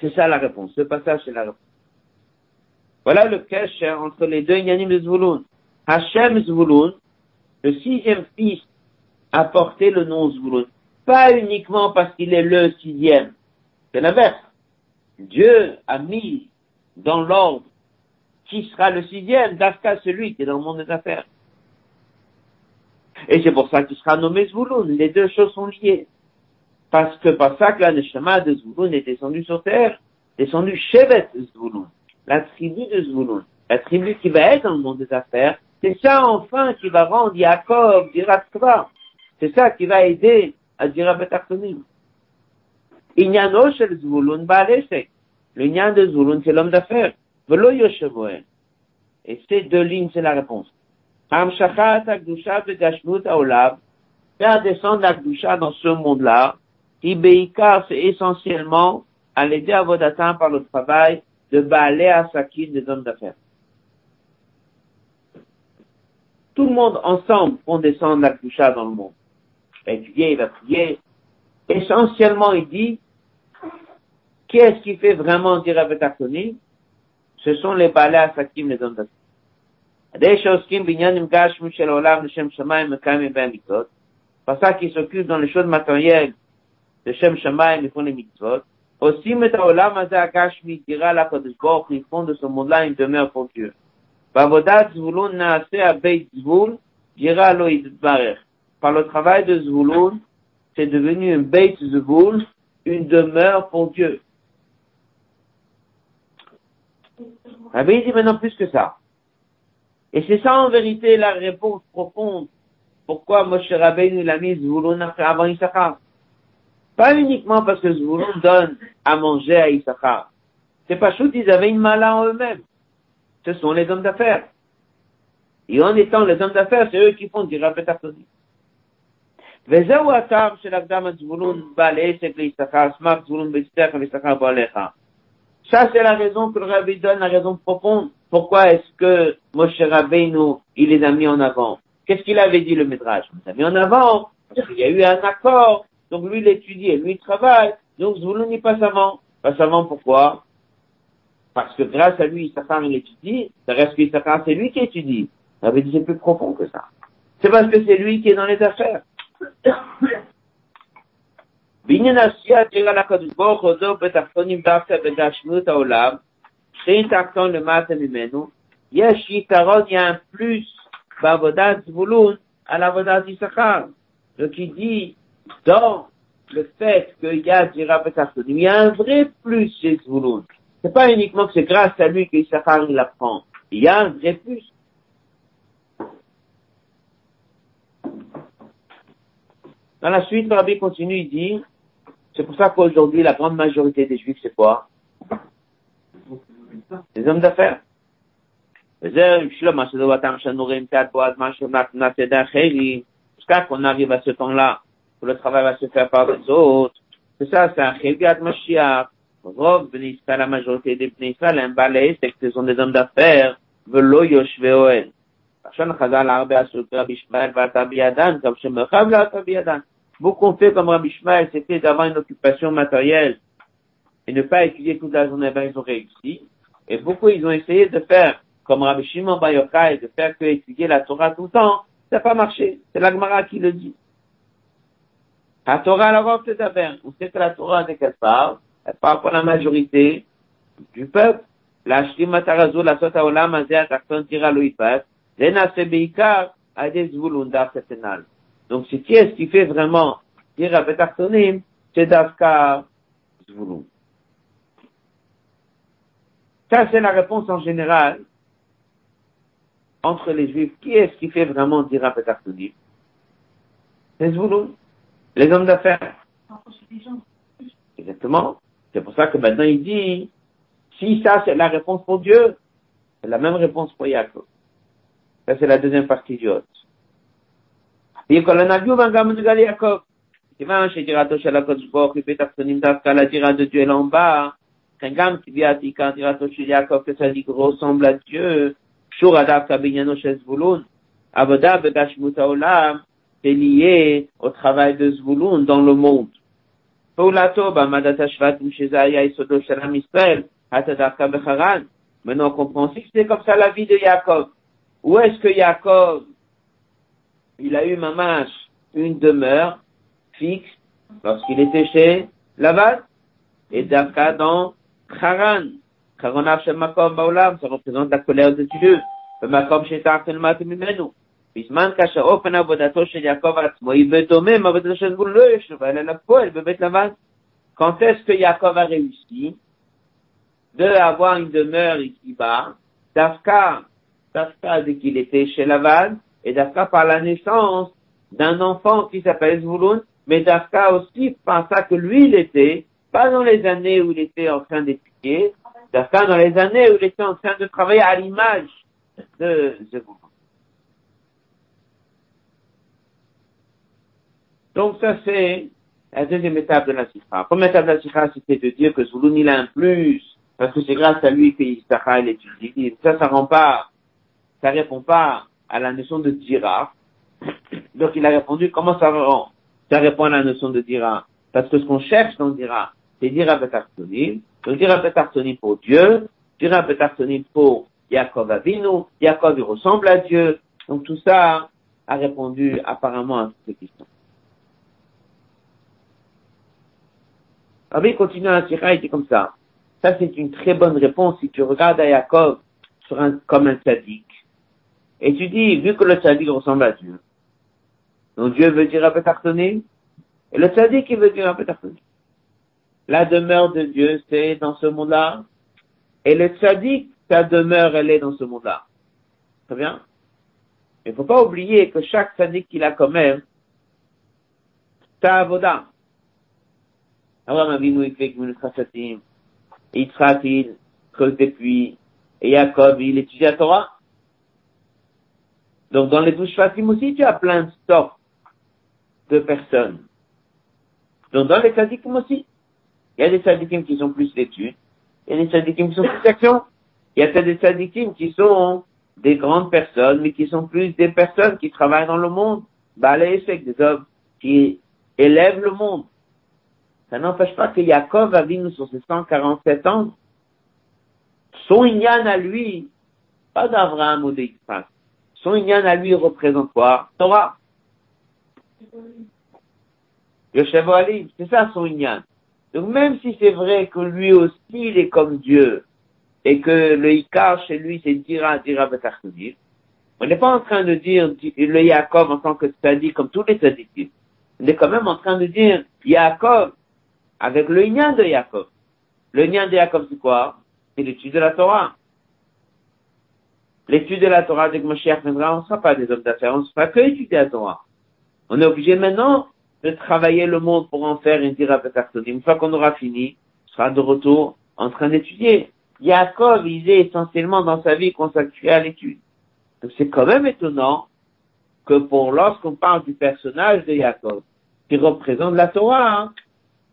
C'est ça la réponse. Ce passage, c'est la réponse. Voilà le cache entre les deux Yanim de Zvulun. Hashem Zvulun, le sixième fils, a porté le nom Zvulun. Pas uniquement parce qu'il est le sixième. C'est l'inverse. Dieu a mis dans l'ordre qui sera le sixième, d'Afka celui qui est dans le monde des affaires. Et c'est pour ça qu'il sera nommé Zvulun. Les deux choses sont liées. Parce que par ça que la Neshama de Zvulun est descendu sur terre, descendu Shevet Zvulun, la tribu de Zvulun, la tribu qui va être dans le monde des affaires, c'est ça enfin qui va rendre Yaakov Diratkva. C'est ça qui va aider à dire Betartonim. Inyano shel Zvulun Baaleshek. Le nyan de Zvulun, c'est l'homme d'affaires. Velo. Et ces deux lignes, c'est la réponse. Faire descendre l'Akdusha dans ce monde-là. Ibeikar, c'est essentiellement à l'aider à Vodatin par le travail de Baalé à Sakin des hommes d'affaires. Tout le monde ensemble vont descendre la coucha dans le monde. Il va étudier, il va prier. Essentiellement, il dit, qu'est-ce qui fait vraiment dire Akoni? Ce sont les balais à Sakim, les hommes d'affaires. des שעוסקים בעניינים גשמים של העולם לשם שמיים מקיימים בהם מצוות, פסק qui s'occupe dans les choses matérielles de Shem Shamaim, ils font les mitzvot, עושים את העולם הזה הגשמי דירה לקדוש ברוך הוא, ils font de ce monde-là une demeure pour Dieu. בעבודת זבולון נעשה הבית זבול, דירה לא יתברך. Par le travail de Zvulun, c'est devenu un beit Zvul, une demeure pour Dieu. Rabbi dit maintenant plus que ça. Et c'est ça en vérité la réponse profonde. Pourquoi Moshe Rabbeinu l'a mis Zvulun avant Issachar Pas uniquement parce que Zvulun donne à manger à Issachar. C'est pas chouette, ils avaient une mala en eux-mêmes. Ce sont les hommes d'affaires. Et en étant les hommes d'affaires, c'est eux qui font du rappel Tartoni. וזהו הטעם של הקדם הזבולון בעל עסק ליששכר, סמך זבולון בישתך ויששכר בעליך. Ça, c'est la raison que le rabbi donne, la raison profonde. pourquoi est-ce que Moshe Rabbeinu, il les a mis en avant? Qu'est-ce qu'il avait dit le Midrash? Il les a mis en avant, parce qu'il y a eu un accord, donc lui il étudie et lui il travaille, donc Zvoulun il pas avant. Pas avant pourquoi? Parce que grâce à lui, Issachar il étudie, ça reste que Issachar c'est lui qui étudie. Ça veut dire c'est plus profond que ça. C'est parce que c'est lui qui est dans les affaires. la Sheintachton le matin mimenu, yesh yitaron, il y a un plus, bavodat zvulun, à la vodat yisachar. Donc il dit, dans le fait qu'il y a du il y a un vrai plus chez Zvulun. C'est pas uniquement que c'est grâce à lui que Issachar il apprend. Il y a un vrai plus. Dans la suite, Rabbi continue, il dit, c'est pour ça qu'aujourd'hui, la grande majorité des Juifs, c'est quoi? les hommes d'affaires. Jusqu'à qu'on arrive à ce temps-là, que le travail va se faire par les autres. C'est ça, c'est un Chelgat Mashiach. Rob, Benisraël, la majorité des Benisraël, un balai, c'est que ce sont des hommes d'affaires. Velo Yoshveoel. Parchan Chazal, Arbe Asuk, Rabbi comme Shemechav, Vatabi Adam. Beaucoup ont fait comme Rabbi Ishmael, c'était d'avoir une occupation matérielle et ne pas étudier toute la journée, ben ils ont réussi. Et beaucoup, ils ont essayé de faire comme Rabbi Shimon Bar Yochai, de faire que étudier la Torah tout le temps. Ça n'a pas marché. C'est l'Agmara qui le dit. La Torah, la c'est d'abord. On sait que la Torah, dès qu'elle parle, elle parle pour la majorité du peuple. La la Sota Olam, Azea, Takton, Tira, Lena Sebeikar, Setenal. Donc, c'est qui est-ce qui fait vraiment dire à Betartonim, c'est Dafka Zvulun. Ça, c'est la réponse en général entre les juifs. Qui est-ce qui fait vraiment dira Petartouni Les Zouloun, les hommes d'affaires. Exactement. C'est pour ça que maintenant il dit, si ça c'est la réponse pour Dieu, c'est la même réponse pour Yaakov. Ça c'est la deuxième partie du hôte. Kangam tibiatika Yaakov, que ça dit ressemble à Dieu, Shuradav Kabinyano Shezvulun, Avoda Begashmuta Olam, c'est lié au travail de Zvulun dans le monde. Paulato, Bamadata Shvatum Shezaya Isodo Shalam Israel, Atadaka Maintenant, on comprend aussi que c'est comme ça la e vie de Yaakov. Où est-ce que Yaakov, il a eu mamash, une demeure fixe, lorsqu'il était chez Lavat, et Daka dans Haran. Haran chez Makom Baolam, ça représente la colère de Dieu. Le Makom chez Tartel Matimimenu. בזמן כאשר אופן עבודתו של יעקב עצמו היא בדומה מעבודתו של זבולון לא ישבה אלא לפועל בבית לבן. Quand est-ce que Yaakov a réussi de avoir une demeure ici-bas, Dafka, Dafka dès qu'il était chez Laval, et Dafka par la naissance d'un enfant qui s'appelle Zvulun, mais Dafka aussi par ça que lui il était, pas dans les années où il était en train d'étudier, Dafka dans les années où il était en train de travailler à l'image de Zvulun. Donc ça c'est la deuxième étape de la Sikha. La première étape de la Sikha, c'était de dire que Zvulun il a un plus, parce que c'est grâce à lui que Yisraël il étudie. Ça, ça rend pas, ça répond pas à la notion de dira. Donc il a répondu, comment ça rend? Ça répond à la notion de dira. Parce que ce qu'on cherche dans dira, c'est dira betartonim. Donc dira betartonim pour Dieu, dira betartonim pour Yaakov Avinu, Yaakov il ressemble à Dieu. Donc tout ça a répondu apparemment à toutes ces questions. Rabbi continue à Sira, il dit comme ça. Ça c'est une très bonne réponse si tu regardes à Yaakov un, comme un sadique. Et tu dis, vu que le tzaddik ressemble à Dieu, donc Dieu veut dire Apetartonim, et le tzaddik il veut dire Apetartonim. La demeure de Dieu, c'est dans ce monde-là, et le tzaddik, sa demeure, elle est dans ce monde-là. Très bien Il faut pas oublier que chaque tzaddik qu'il a comme elle, sa avoda. Abraham Avinu, il fait Gmilut Chassadim. Yitzhak, il creuse des puits. Et Jacob, il étudie la Torah. Donc, dans les douze aussi, tu as plein de sortes de personnes. Donc, dans les tzadikim aussi, il y a des tzadikim qui sont plus d'études, il y a des tzadikim qui sont plus d'action, il y a des tzadikim qui sont des grandes personnes, mais qui sont plus des personnes qui travaillent dans le monde, bah, les des hommes qui élèvent le monde. Ça n'empêche pas que Yaakov a vu sur ses 147 ans, son Inyan à lui, pas d'Abraham ou d'Isaac, son Inyan à lui représente quoi? Torah. Le Chevalier, c'est ça son Inyan. Donc même si c'est vrai que lui aussi il est comme Dieu, et que le Ikar chez lui c'est Dira, Dira Betarkodim, on n'est pas en train de dire le Yaakov en tant que tzaddik comme tous les tzaddikim. On est quand même en train de dire Yaakov avec le lien de Yaakov. Le lien de Yaakov c'est quoi? C'est l'étude de la Torah. L'étude de la Torah, dès que Moshiach viendra, on ne sera pas des hommes d'affaires, on ne sera que étudier la Torah. On est obligé maintenant de travailler le monde pour en faire une Dira. Une fois qu'on aura fini, on sera de retour en train d'étudier. Yaakov, il est essentiellement dans sa vie consacré à l'étude. Donc c'est quand même étonnant que pour lorsqu'on parle du personnage de Yaakov, qui représente la Torah, hein,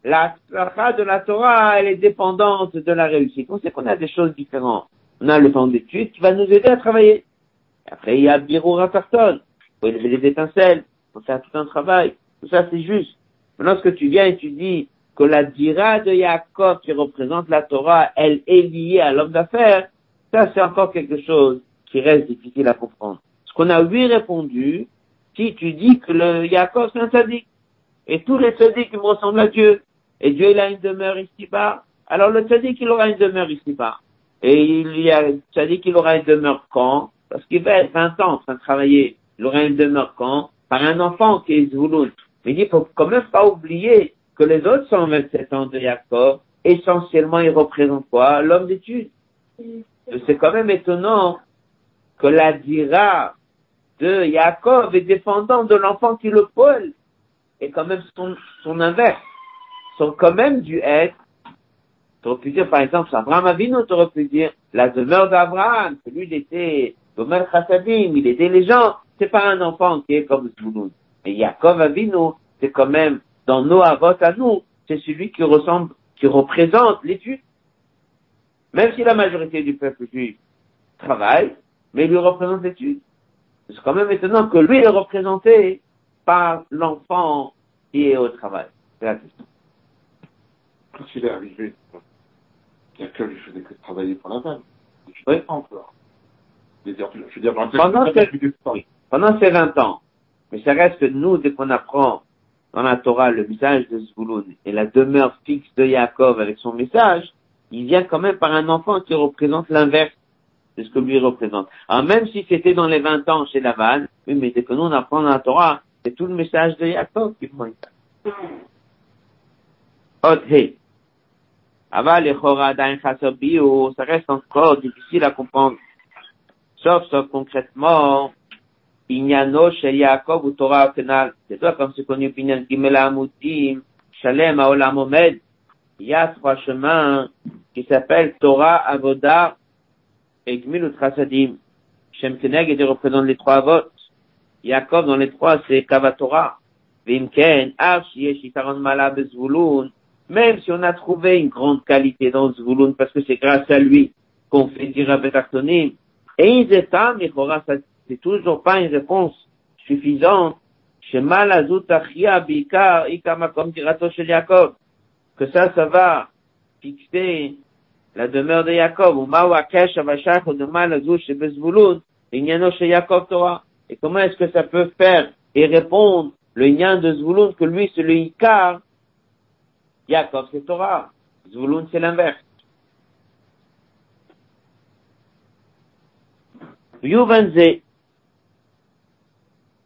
la Torah de la Torah, elle est dépendante de la réussite. On sait qu'on a des choses différentes. On a le temps d'étude qui va nous aider à travailler. Après, il y a personne. Il faut élever les étincelles. Faut faire tout un travail. Ça, c'est juste. Maintenant, ce que tu viens et tu dis que la dira de Yaakov qui représente la Torah, elle est liée à l'homme d'affaires, ça, c'est encore quelque chose qui reste difficile à comprendre. Ce qu'on a lui répondu, si tu dis que le Yaakov c'est un sadique, et tous les sadiques me ressemblent à Dieu, et Dieu il a une demeure ici-bas, alors le sadique il aura une demeure ici-bas. Et il y a sadique il aura une demeure quand? Parce qu'il va être 20 ans en train de travailler. Il aura une demeure quand? Par un enfant qui est Zvouloun. Mais il faut quand même pas oublier que les autres 127 ans de Yaakov, essentiellement ils représentent quoi? L'homme d'étude. C'est quand même étonnant que la dira de Yaakov est défendant de l'enfant qui le pôle, et quand même son, son inverse, sont quand même dû être, tu aurais pu dire par exemple, Abraham Avinu, tu aurais pu dire, la demeure d'Abraham, que lui il était Gomer Chassadim, il aidait les gens, c'est pas un enfant qui est comme Zvouloun. Et Yaakov Avinu, c'est quand même, dans nos avots à nous, c'est celui qui ressemble, qui représente l'étude. Même si la majorité du peuple juif travaille, mais il lui représente l'étude. C'est quand même étonnant que lui est représenté par l'enfant qui est au travail. C'est la question. Quand il est arrivé, il que lui faisait que travailler pour la vanne. Oui. encore. Je veux dire, je veux dire, pendant, ces, oui, pendant ces 20 ans. Mais ça reste que nous, dès qu'on apprend dans la Torah le message de Zvouloun et la demeure fixe de Yaakov avec son message, il vient quand même par un enfant qui représente l'inverse c'est ce que lui représente. Alors même si c'était dans les 20 ans chez Laval, oui, mais dès que nous on apprend dans la Torah, c'est tout le message de Yaakov qui prend ça reste encore difficile à comprendre. Sauf, sauf concrètement, Inyano chez Yaakov ou Torah Kenal. C'est toi comme c'est connu Pinyan Gimel Amutim, Shalem Aolam Omed. Il y a trois chemins qui s'appellent Torah, Avodah et Gmilut Chassadim. Shem Keneged représente les trois votes. Yaakov dans les trois, c'est Kavatora. Vimken, Yitaron Mala Même si on a trouvé une grande qualité dans Zvulun, parce que c'est grâce à lui qu'on fait dire à Betartonim. Et Izetam, c'est toujours pas une réponse suffisante. Shema Lazut Achia Bikar Ikamakom Dirato Shel Yaakov. Que ça, ça va fixer la demeure de Jacob, ou Ma'wakesh Avashach, ou de Malazush et Bezvulun, l'Ignano chez Jacob Torah. Et comment est-ce que ça peut faire et répondre le Ignan de Zvulun que lui c'est le Ikar, Jacob c'est Torah, Zvulun c'est l'inverse. Yuvanze.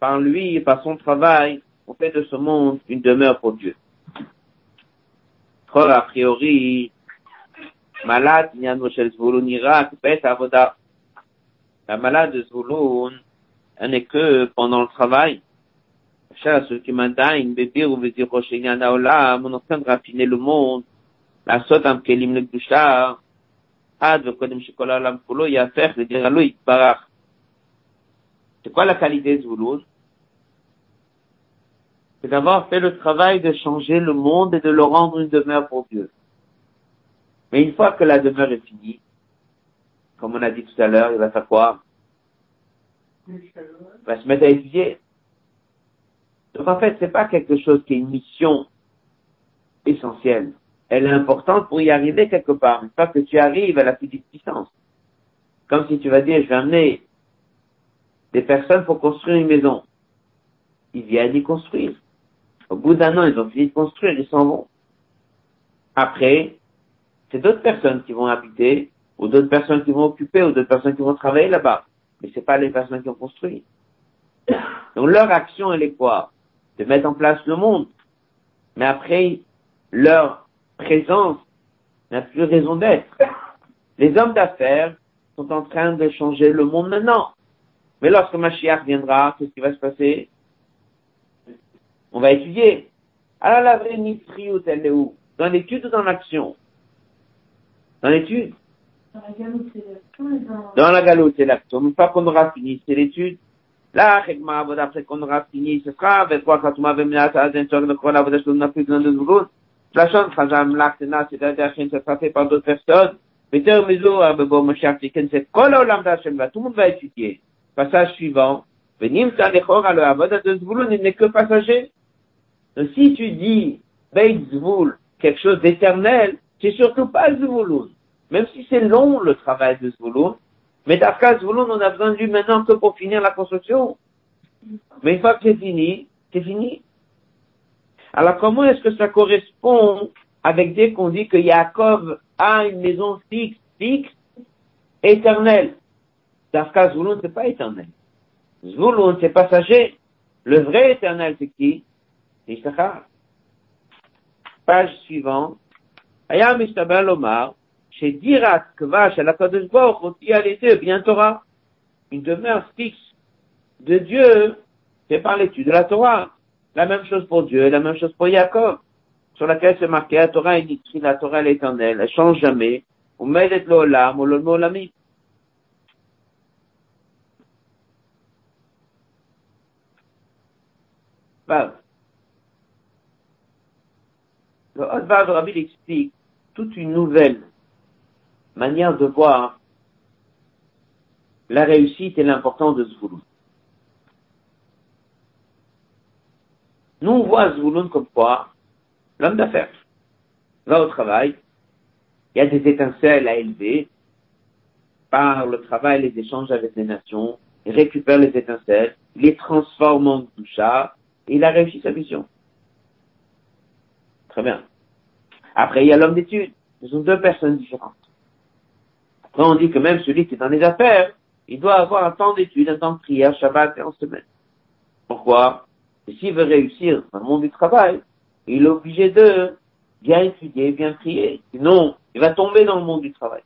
par lui et par son travail, on fait de ce monde une demeure pour Dieu. Or, a priori, malade. La malade de Zvulun, elle n'est que pendant le travail. Ceux qui m'indignent, bébé ou veut dire Roshényana Olam, on est en train de raffiner le monde. La sot am kelim le gdusha, ad vekodem shekol olam kulo yafech, le dire alo yitbarach. C'est quoi la qualité de Zvulun? C'est d'avoir fait le travail de changer le monde et de le rendre une demeure pour Dieu. Mais une fois que la demeure est finie, comme on a dit tout à l'heure, il va faire quoi Il va se mettre à étudier. Donc en fait, c'est pas quelque chose qui est une mission essentielle. Elle est importante pour y arriver quelque part. Une fois que tu arrives à la petite puissance. Comme si tu vas dire, je vais amener des personnes pour construire une maison. Ils viennent y construire. Au bout d'un an, ils ont fini de construire, ils s'en vont. Après, c'est d'autres personnes qui vont habiter, ou d'autres personnes qui vont occuper, ou d'autres personnes qui vont travailler là-bas. Mais c'est pas les personnes qui ont construit. Donc leur action, elle est quoi? De mettre en place le monde. Mais après, leur présence n'a plus raison d'être. Les hommes d'affaires sont en train de changer le monde maintenant. Mais lorsque Mashiach viendra, qu'est-ce qui va se passer? On va étudier. Alors la vraie nitriout, elle est où Dans l'étude ou dans l'action Dans l'étude Dans la galoute, c'est l'action dans... La galoute, c'est l'action. Une fois qu'on aura fini, c'est l'étude. Là, après qu'on aura fini, ce sera avec quoi quand on m'avait mis à d'un choc de quoi l'Avoda, je n'a plus besoin de nouveau. La chose, Chazam, l'Aktena, c'est la chaîne, ça sera fait par d'autres personnes. Mais Ter Mizo, Abebo, Moshiach, Tiken, c'est Kol Olam d'Hachem, là, tout le monde va étudier. Passage suivant. Venim Talechor, le Avoda de Zvulun, il n'est que passager. Donc, si tu dis, Beit Zvul, quelque chose d'éternel, c'est surtout pas Zvulun. Même si c'est long, le travail de Zvulun, mais Dafka Zvulun, on a besoin de lui maintenant que pour finir la construction. Mais une fois que c'est fini, c'est fini. Alors comment est-ce que ça correspond avec dès qu'on dit que Yaakov a une maison fixe, fixe, éternelle? Dafka Zvulun, c'est pas éternel. Zvulun, c'est passager. Le vrai éternel, c'est qui? Page suivante. Ayam Istabel Omar, chez Dirat Kvash à la Kadosh Baruch il y a les deux, bien Torah. Une demeure fixe de Dieu, c'est par l'étude de la Torah. La même chose pour Dieu, la même chose pour Jacob, sur laquelle c'est marqué la Torah est la Torah est éternelle, elle change jamais. On met le olam, ou le olami. Le Hot Vav Rabbi explique toute une nouvelle manière de voir la réussite et l'importance de Zvulun. Nous, on voit Zvulun comme quoi l'homme d'affaires va au travail, il y a des étincelles à élever par le travail, les échanges avec les nations, il récupère les étincelles, il les transforme en doucha, et il a réussi sa mission. Très bien. Après, il y a l'homme d'études. Ce sont deux personnes différentes. Après, on dit que même celui qui est dans les affaires, il doit avoir un temps d'études, un temps de prière, Shabbat et en semaine. Pourquoi? Et s'il veut réussir dans le monde du travail, il est obligé de bien étudier, bien prier. Sinon, il va tomber dans le monde du travail.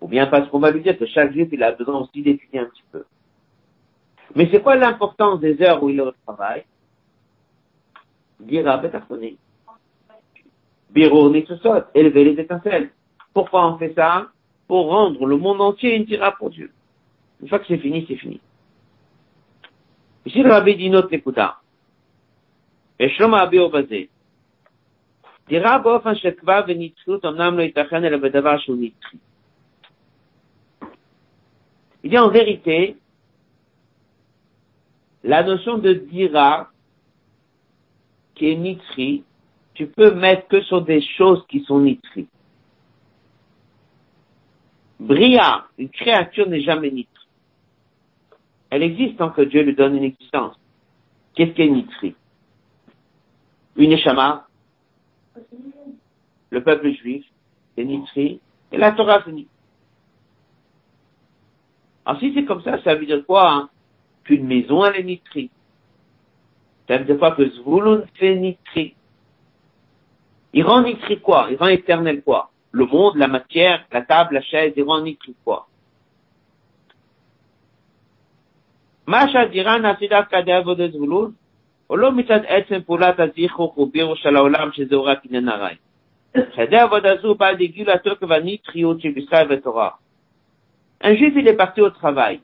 Ou bien parce qu'on va lui dire que chaque juif, il a besoin aussi d'étudier un petit peu. Mais c'est quoi l'importance des heures où il est au travail? Dira Betachoni. Biro Nitsusot, élever les étincelles. Pourquoi on fait ça Pour rendre le monde entier une tira pour Dieu. Une fois que c'est fini, c'est fini. Ici, le rabbi dit notre écouta. Et Shlomo Abi Obazé. דירה באופן שכבה ונצחות אמנם לא ייתכן אלא בדבר שהוא נצחי. Il dit en vérité, la notion de dira, qui est nitri, tu peux mettre que sur des choses qui sont nitri. Bria, une créature n'est jamais nitri. Elle existe tant que Dieu lui donne une existence. Qu'est-ce qu'est nitri? Une échama le peuple juif, c'est Nitri, et la Torah, c'est Nitri. Alors si c'est comme ça, ça veut dire quoi hein? Qu'une maison, elle est Nitri. Ça veut dire quoi? Que Zvulun fait Nitri. Il rend Nitri quoi Il rend éternel quoi Le monde, la matière, la table, la chaise, il rend Nitri quoi מה שהדירה נעשית דווקא די עבודת זבולון, או לא מצד עצם פעולת הזיכוך ובירו של העולם שזהו רק עניין הרעי. חדי עבודה זו באה לגילוי התוקף הניטריות של ישראל ותורה. Un juif, il est parti au travail.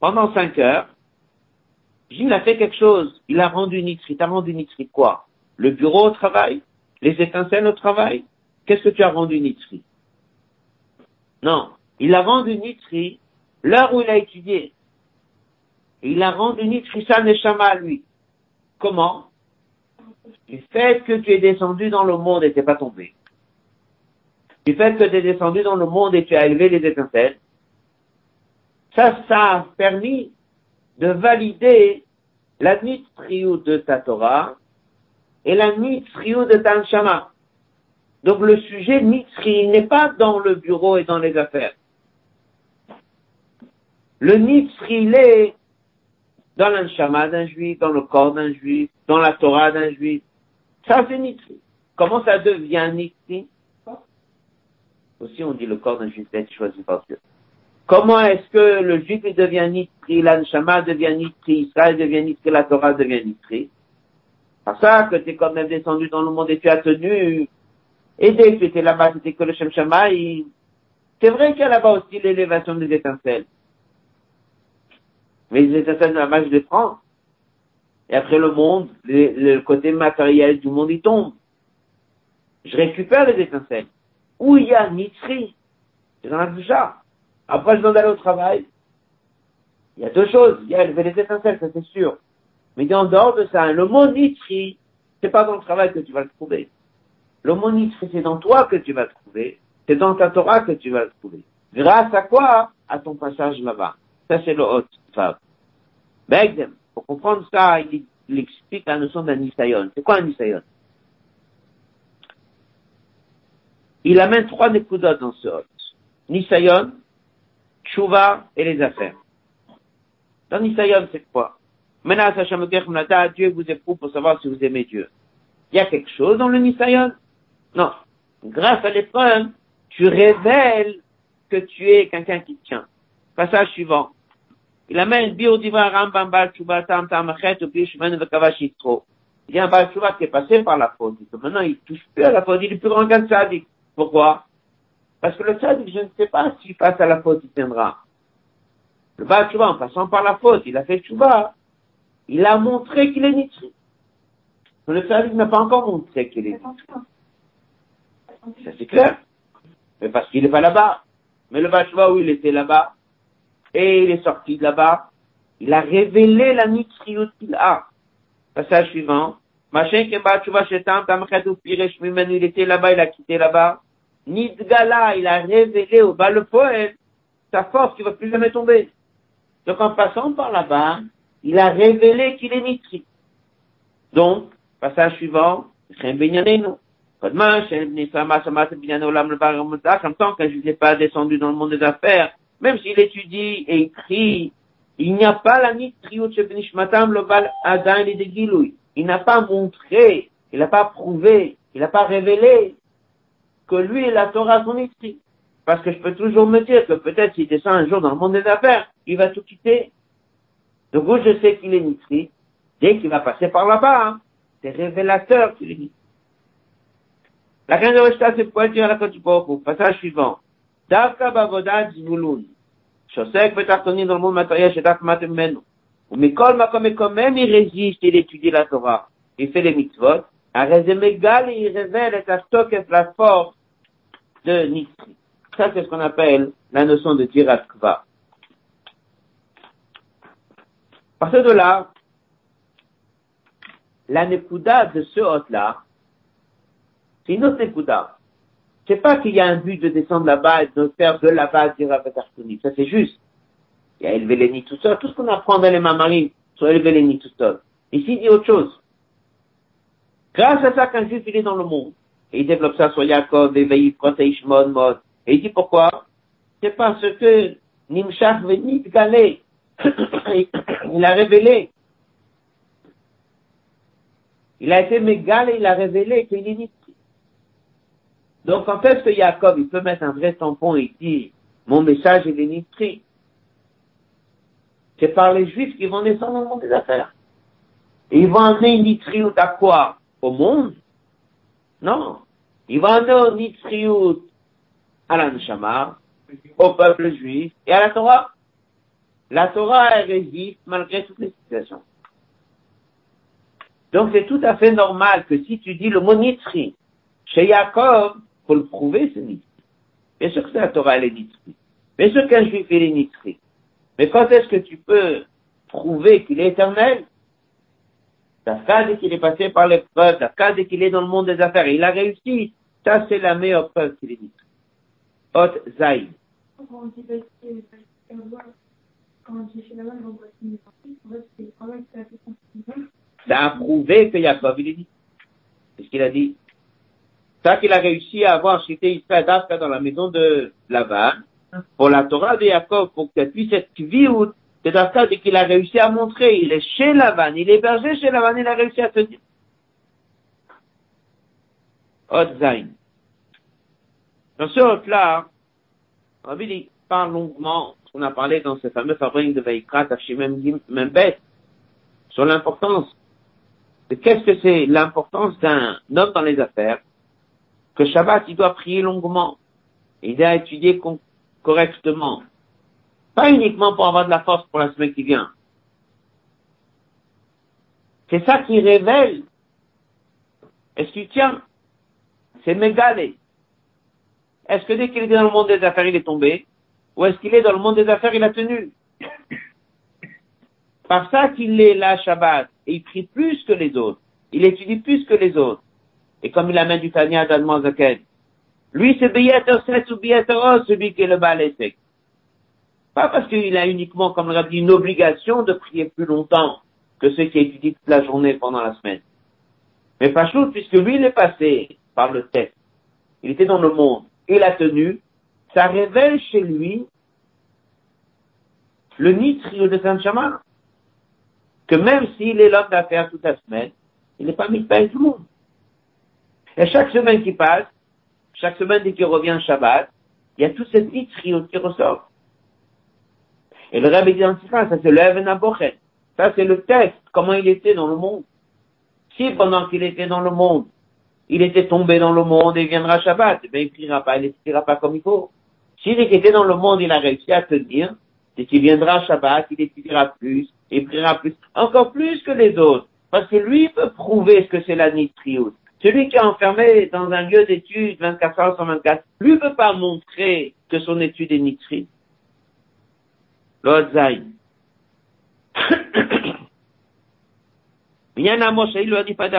Pendant cinq heures, Gilles a fait quelque chose. Il a rendu nitri. T'as rendu nitri quoi Le bureau au travail Les étincelles au travail Qu'est-ce que tu as rendu nitri? Non. Il a rendu nitri l'heure où il a étudié. Il a rendu Nitrissa Neshama à lui. Comment? Du fait que tu es descendu dans le monde et t'es pas tombé. Du fait que tu es descendu dans le monde et tu as élevé les étincelles. Ça, ça a permis de valider la Nitriou de ta Torah et la Nitriou de ta Neshama. Donc le sujet Nitri n'est pas dans le bureau et dans les affaires. Le Nitri, il est dans l'anshama d'un juif, dans le corps d'un juif, dans la Torah d'un juif. Ça, c'est nitri. Comment ça devient nitri Aussi, on dit le corps d'un juif est choisi par Dieu. Comment est-ce que le juif devient nitri, l'anshama devient nitri, Israël devient nitri, la Torah devient nitri Par ça que tu es quand même descendu dans le monde et tu as tenu. Et dès que là-bas, c'était que le Shem Shamaï. C'est vrai qu'il y a là-bas aussi l'élévation des étincelles. Mais les étincelles de la marche de France. Et après le monde, le, côté matériel du monde, il tombe. Je récupère les étincelles. Où il y a Nitri, c'est dans la déjà. Après, je dois aller au travail. Il y a deux choses. Il y a élever les étincelles, ça c'est sûr. Mais en dehors de ça, Nitri, c'est pas dans le travail que tu vas le trouver. Nitri, c'est dans toi que tu vas le trouver. C'est dans ta Torah que tu vas le trouver. Grâce à quoi? À ton passage là-bas. Ça, c'est le hot fab. Begdem, pour comprendre ça, il, explique la notion d'un nisayon. C'est quoi un nisayon? Il amène trois nekudotes dans ce hot. Nisayon, Tshuva et les affaires. Dans Nisayon, c'est quoi? Menas Hashem Dieu vous éprouve pour savoir si vous aimez Dieu. Il y a quelque chose dans le Nisayon Non. Grâce à l'épreuve, tu révèles que tu es quelqu'un qui tient. Passage suivant. Il amène bio divra rambam bal tshuva tam tam achet ou bi shmen vekava shitro. Il y a un bal tshuva qui est passé par la faute. Maintenant, il touche plus à la faute. Il est plus grand qu'un tzaddik. Pourquoi? Parce que le tzaddik, je ne sais pas s'il passe à la faute, il tiendra. Le bal tshuva, en passant par la faute, il a fait tshuva. Il a montré qu'il est nitri. Le tzaddik n'a pas encore montré qu'il est nitri. Ça c'est clair. Mais parce qu'il n'est pas là-bas. Mais le bal tshuva, où il était là-bas, et il est sorti de là-bas, il a révélé la nitriout qu'il a. Passage suivant. Machin il était là-bas, il a quitté là-bas. Nidgala, il a révélé au bas le poète sa force qui va plus jamais tomber. Donc en passant par là-bas, il a révélé qu'il est nitri. Donc, passage suivant, en tant que je n'ai pas descendu dans le monde des affaires, même s'il étudie et écrit, il n'y a pas la nitriot Benishmatam le bal Adan et de Giloui. Il n'a pas montré, il n'a pas prouvé, il n'a pas révélé que lui et la Torah sont nitri. Parce que je peux toujours me dire que peut-être s'il descend un jour dans le monde des affaires, il va tout quitter. Donc où je sais qu'il est Nitri, dès qu'il va passer par là-bas, hein. c'est révélateur qu'il est Nitri. La reine de Rechta se pointe à la Kotupoku. Passage suivant. Davka bavoda zvulun. Shosek betartoni dans le monde matériel, shedaf matemenu. Ou mikol makom et quand même il résiste, il étudie la Torah. Il fait les mitzvot. Un résumé il révèle et stock et la force de Nitri. Ça, c'est ce qu'on appelle la notion de Tirat Kva. Partir de là, la Nekuda de ce hôte-là, c'est une autre Nekuda. C'est pas qu'il y a un but de descendre là-bas et de faire de là-bas dire Artoni. Ça, c'est juste. Il y a élevé les nids tout seul. Tout ce qu'on apprend dans les mamarines, sur élever les nids tout seul. Ici, il dit autre chose. Grâce à ça qu'un juif, il est dans le monde. Et il développe ça sur Yaakov, et Ishmon, Mod. Et il dit pourquoi? C'est parce que Nimshach Venit Galé, il a révélé. Il a été mégal et il a révélé qu'il est. Donc, en fait, ce Yaakov, il peut mettre un vrai tampon et dire, mon message est nitri. C'est par les Juifs qui vont descendre dans le monde des affaires. Et ils vont amener nitriout à quoi Au monde Non. Ils vont amener nitriout à l'Anshama, au peuple juif et à la Torah. La Torah, elle résiste malgré toutes les situations. Donc c'est tout à fait normal que si tu dis le mot nitri, chez Jacob, faut le prouver, c'est nitri. Bien sûr que la Torah, elle est nitri. Bien sûr qu'un juif, il est nitri. Mais quand est-ce que tu peux prouver qu'il est éternel? Dafka, dès qu'il est passé par l'épreuve, Dafka, dès qu'il est dans le monde des affaires, il a réussi. Ça, c'est la meilleure preuve qu'il est dit. Hot Zaï. Ça a prouvé que il est dit. C'est ce qu'il a dit. Ça qu'il a réussi à avoir chez Israël Dafka dans la maison de Lavan, pour la Torah de Yaakov, pour qu'elle puisse être kviout, c'est Dafka qu'il a réussi à montrer, il est chez Lavan, il est hébergé chez Lavan, il a réussi à se dire. Zain. Dans ce hot-là, Rabbi parle longuement, on a parlé dans ce fameux fabrique de Veikrat, même bête, sur l'importance qu'est-ce que c'est l'importance d'un homme dans les affaires, que Shabbat, il doit prier longuement, il doit étudier correctement. Pas uniquement pour avoir de la force pour la semaine qui vient. C'est ça qui révèle. Est-ce qu'il tient? C'est mégalé. Est-ce que dès qu'il était dans le monde des affaires, il est tombé? Ou est-ce qu'il est dans le monde des affaires, il a tenu Par ça qu'il est là Shabbat, et il prie plus que les autres. Il étudie plus que les autres. Et comme il amène du Tanya d'Adman Zaken, lui, c'est 7 ou Beyeter celui qui est le Balesek. Pas parce qu'il a uniquement, comme l'a dit, une obligation de prier plus longtemps que ceux qui étudient toute la journée pendant la semaine. Mais pas chaud, puisque lui, il est passé par le test. Il était dans le monde. Il a tenu. Ça révèle chez lui le nitrio de Saint-Chaman. Que même s'il est l'homme d'affaires toute la semaine, il n'est pas mis de tout le monde. Et chaque semaine qui passe, chaque semaine dès qu'il revient Shabbat, il y a tout cette nitrio qui ressort. Et le Rabbi dit ça, c'est le Ça, c'est le test, comment il était dans le monde. Si pendant qu'il était dans le monde, il était tombé dans le monde et viendra Shabbat, bien, il priera pas, il ne pas comme il faut. S'il était dans le monde, il a réussi à tenir, c'est qu'il viendra à Shabbat, il étudiera plus, il priera plus, encore plus que les autres, parce que lui peut prouver ce que c'est la nitrioute. Celui qui est enfermé dans un lieu d'étude 24 heures sur lui peut pas montrer que son étude est nitrite. L'Ozaï. Il lui a dit pas dit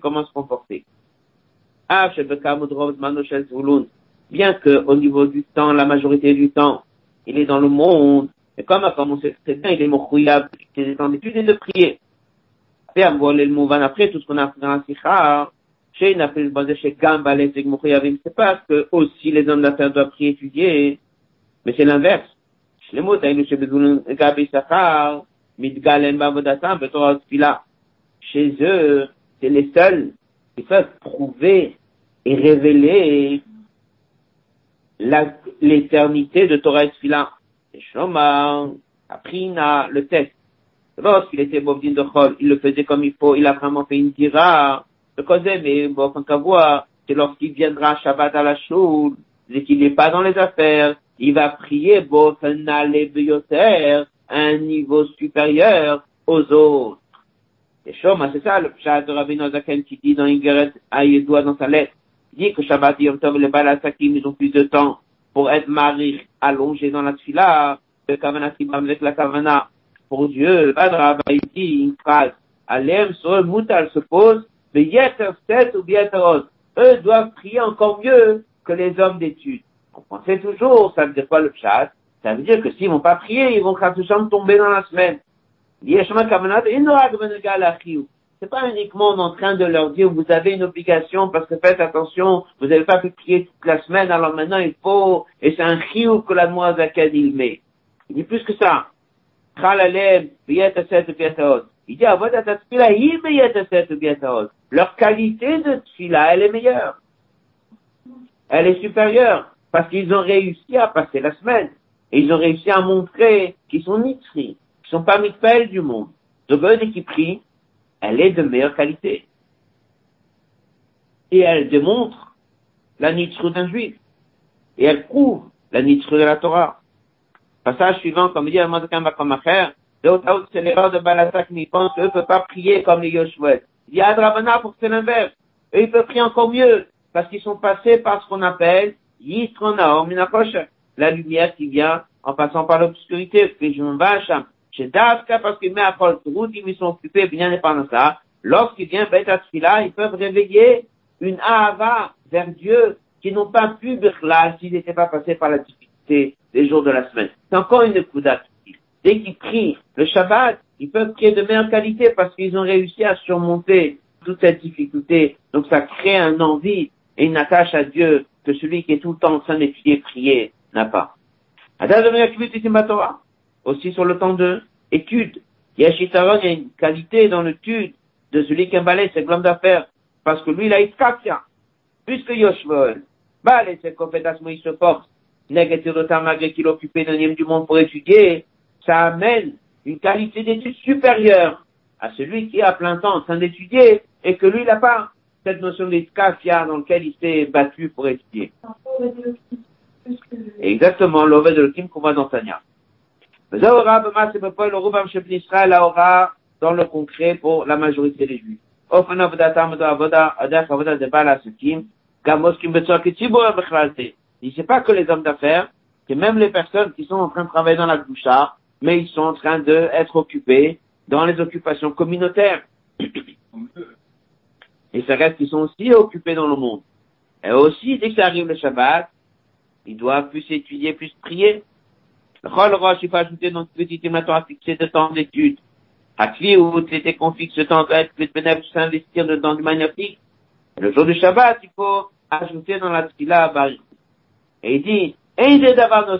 comment se comporter. Ah, bien que au niveau du temps, la majorité du temps, il est dans le monde, et comme, comme on sait très bien, il est mouchouyab, il est en étude et de prier. Après, tout ce qu'on a appris dans la sikha, chez Nafil chez Gamba, les Mouchouyavim, c'est parce que aussi les hommes d'affaires doivent prier étudier, mais c'est l'inverse. Les mots, chez Bezoulun, Gabi Sachar, Midgalem, Bavodatam, Betora, Chez eux, c'est les seuls qui peuvent prouver et révéler l'éternité de Torah et Tfila. Shoma, Aprina, le test. Lorsqu'il était Bobdin de Chol, il le faisait comme il faut, il a vraiment fait une dira. Le causait, mais bon, voit, c'est lorsqu'il viendra Shabbat à la choule, c'est qu'il n'est pas dans les affaires, il va prier à un niveau supérieur aux autres. Et Shoma, c'est ça le pshat de Rabbi Nozaken qui dit dans Ingeret Ayedoua dans sa lettre, dit que Shabbat Yom Tov les Balasakim, ils ont plus de temps pour être mariés allongés dans la tfila, le Kavana avec la Kavana. Pour Dieu, le Badra il dit une phrase, Alem sur Moutal se pose, mais Yeter ou Yeter Eux doivent prier encore mieux que les hommes d'études. Comprenez toujours, ça veut dire quoi le chat Ça veut dire que s'ils vont pas prier, ils vont chambre tomber dans la semaine. C'est pas uniquement en train de leur dire vous avez une obligation parce que faites attention, vous n'avez pas pu prier toute la semaine, alors maintenant il faut, et c'est un chiou que la laquelle il met. Il dit plus que ça. Il dit, leur qualité de tfila, elle est meilleure. Elle est supérieure. Parce qu'ils ont réussi à passer la semaine. Et ils ont réussi à montrer qu'ils sont nitzri, qu'ils sont pas mitpel du monde. Eux, dès qu'ils prient, elle est de meilleure qualité. Et elle démontre la nitzru d'un juif. Et elle prouve la nitzru de la Torah. Passage suivant, comme dit Amazakan Bakamacher, c'est l'erreur de Balasak, mais il pense qu'eux ne peuvent pas prier comme les Yoshua. Il y a Adrabana pour c'est l'inverse. Eux, ils peuvent prier encore mieux, parce qu'ils sont passés par ce qu'on appelle Yisronaom la lumière qui vient en passant par l'obscurité. Puis je me chez Daska, parce mettent à Paul ils sont occupés bien dépendant ça. Lorsqu'il vient Beth ils peuvent réveiller une Ahava vers Dieu qui n'ont pas pu là s'ils n'étaient pas passés par la difficulté des jours de la semaine. C'est encore une coudasse. Dès qu'ils prient le Shabbat, ils peuvent prier de meilleure qualité parce qu'ils ont réussi à surmonter toute cette difficulté. Donc ça crée un envie et une attache à Dieu que celui qui est tout le temps en train d'étudier, prier, n'a pas. Aussi sur le temps de étude. Il y a une qualité dans l'étude de celui qui balai, c'est l'homme d'affaires. Parce que lui, il a iskafia. Puisque Yoshvol, balai, c'est complètement, il se force. Négativement, malgré qu'il occupé d'un du monde pour étudier, ça amène une qualité d'étude supérieure à celui qui est à plein temps en train d'étudier et que lui, il n'a pas cette notion d'escafia dans laquelle il s'est battu pour étudier. Exactement, l'ové de l'Okim qu'on voit dans Tanya. Dans le concret pour la majorité des juifs. Il sait pas que les hommes d'affaires, c'est même les personnes qui sont en train de travailler dans la bouchard, mais ils sont en train d'être occupés dans les occupations communautaires. Et ça reste qu'ils sont aussi occupés dans le monde. Et aussi, dès que ça arrive le Shabbat, ils doivent plus étudier, plus prier. Le Chol Rosh, il faut ajouter dans ce petit à fixer de temps d'étude. Hakli, où c'était qu'on fixe le temps d'être plus bénéfique, s'investir dedans de manière fixe. Le jour du Shabbat, il faut ajouter dans la Tfila à Et il dit, d'avoir nos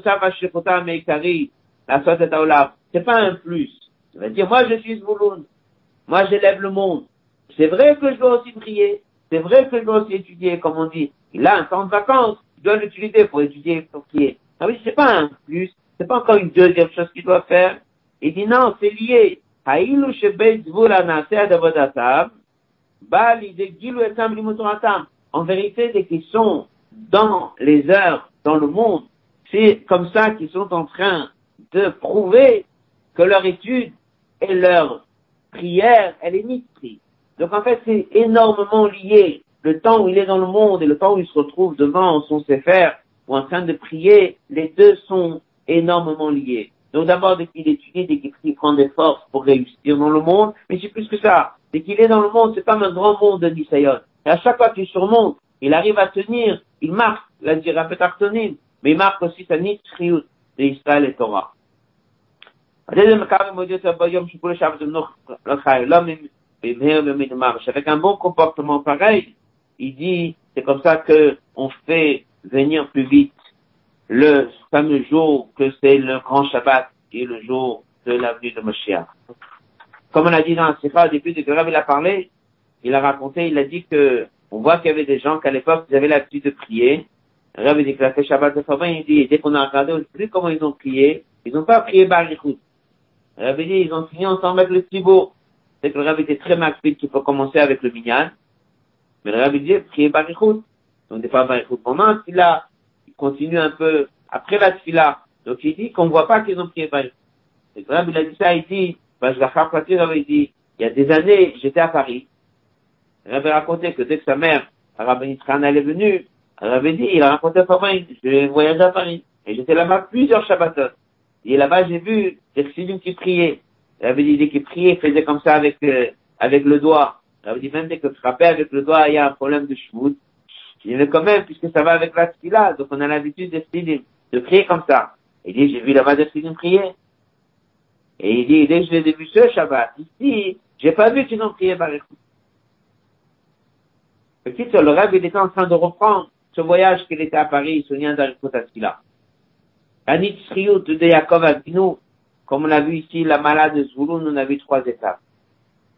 meikari, la à C'est pas un plus. Ça veut dire, moi je suis Zvouloun. Moi j'élève le monde. C'est vrai que je dois aussi prier. C'est vrai que je dois aussi étudier, comme on dit. Il a un temps de vacances. Il doit l'utiliser pour étudier, pour prier. Ah oui, c'est pas un plus. C'est pas encore une deuxième chose qu'il doit faire. Il dit non, c'est lié. En vérité, dès qu'ils sont dans les heures, dans le monde, c'est comme ça qu'ils sont en train de prouver que leur étude et leur prière, elle est nitrie. Donc en fait, c'est énormément lié. Le temps où il est dans le monde et le temps où il se retrouve devant son Sefer ou en train de prier, les deux sont énormément liés. Donc d'abord, dès qu'il étudie, dès qu'il prend des forces pour réussir dans le monde, mais c'est plus que ça. Dès qu'il est dans le monde, c'est comme un grand monde de Nisayon. Et à chaque fois qu'il surmonte, il arrive à tenir, il marque la Dirapetartonim, mais il marque aussi sa Nitzriut d'Israël et Torah. Avec un bon comportement pareil, il dit, c'est comme ça que on fait venir plus vite le fameux jour que c'est le grand Shabbat, qui est le jour de l'avenue de Moshiach. Comme on a dit dans la Sikha, au début de Grave, il a parlé, il a raconté, il a dit que, on voit qu'il y avait des gens qu'à l'époque, ils avaient l'habitude de prier. Dit que la Shabbat de Fabin, il dit, dès qu'on a regardé, on sait plus comment ils ont prié. Ils n'ont pas prié Barichut. Rabbi dit, ils ont fini ensemble avec le Tibo. C'est que le Rabbi était très maxime qu'il faut commencer avec le Minyan. Mais le Rabbi dit, priez Barichut. Donc, des fois, Barichut pendant là, il continue un peu après la Tfila. Donc, il dit qu'on voit pas qu'ils ont prié Barichut. Et le Rabbi, il a dit ça, il dit, je l'ai avait dit, il y a des années, j'étais à Paris. Le Rabbi raconté que dès que sa mère, Rabbi Nitzran, elle est venue, elle avait dit, il a raconté à Fabin, je voyagé à Paris. Et j'étais là-bas plusieurs Shabbatot. Et là-bas, j'ai vu des chassidim qui priaient. Il avait dit, dès qu'il priait, il faisait comme ça avec, euh, avec le doigt. Il avait dit, même dès que frapper avec le doigt, il y a un problème de chevaux. Il avait quand même, puisque ça va avec la tfila, donc on a l'habitude de, de prier comme ça. Il dit, j'ai vu là-bas des chassidim prier. Et il dit, dès que je les ai vus ce Shabbat, ici, J'ai pas vu qu'ils ont prié Barichut. Petit, le rêve, il était en train de reprendre ce voyage qu'il était à Paris, ce lien d'Arichut Asila. La Nitzriut de Yaakov Avinu, comme on a vu ici, la malade de Zvouloun, on a vu trois étapes.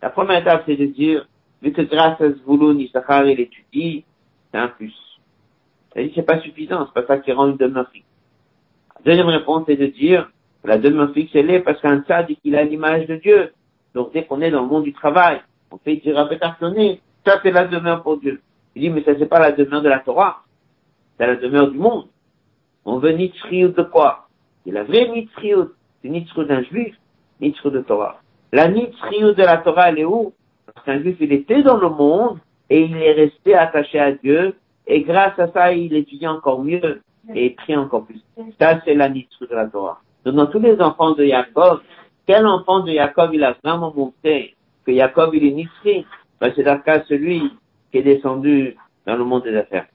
La première étape, c'est de dire, vu que grâce à Zvouloun, Issachar, il étudie, c'est un plus. C'est-à-dire, c'est pas suffisant, c'est pas ça qui rend une demeure fixe. La deuxième réponse, c'est de dire, la demeure fixe, elle est parce qu'un dit qu'il a l'image de Dieu. Donc, dès qu'on est dans le monde du travail, on fait dire à ça c'est la demeure pour Dieu. Il dit, mais ça c'est pas la demeure de la Torah. C'est la demeure du monde. On veut Nitzriout de quoi? C'est la vraie Nitzriout. C'est Nitzriout d'un juif, Nitzriout de Torah. La Nitzriout de la Torah, elle est où? Parce qu'un juif, il était dans le monde et il est resté attaché à Dieu et grâce à ça, il étudie encore mieux et prie encore plus. Ça, c'est la Nitzriout de la Torah. Donc, dans tous les enfants de Jacob, quel enfant de Jacob il a vraiment montré que Jacob il est Nitzri? Ben, c'est cas celui qui est descendu dans le monde des affaires.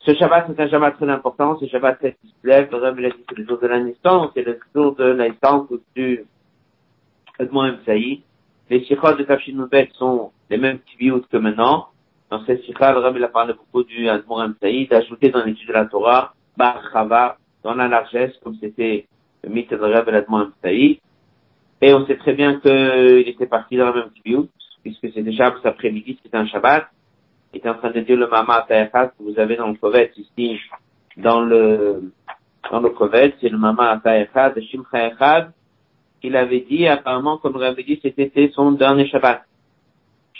Ce Shabbat, c'est un Shabbat très important, c'est Shabbat qui se lève, le dit, c'est le jour de la naissance, c'est le jour de la naissance du Edmond M. Saïd. Les sikhas de Kafshinubet sont les mêmes tibiout que maintenant. Dans ces sikhas, le Rabbi a parlé beaucoup du M. Saïd, ajouté dans l'étude de la Torah, Bar Chava, dans la largesse, comme c'était le mythe de Rabbi M. Saïd. Et on sait très bien qu'il était parti dans la même tibiout, puisque c'était Shabbat après-midi, c'était un Shabbat est en train de dire le Mama Atayachad que vous avez dans le Kovet ici, dans le, dans le Kovet, c'est le Mama Atayachad, Shimcha Echad, qu'il avait dit, apparemment, comme l'avait dit, c'était son dernier Shabbat.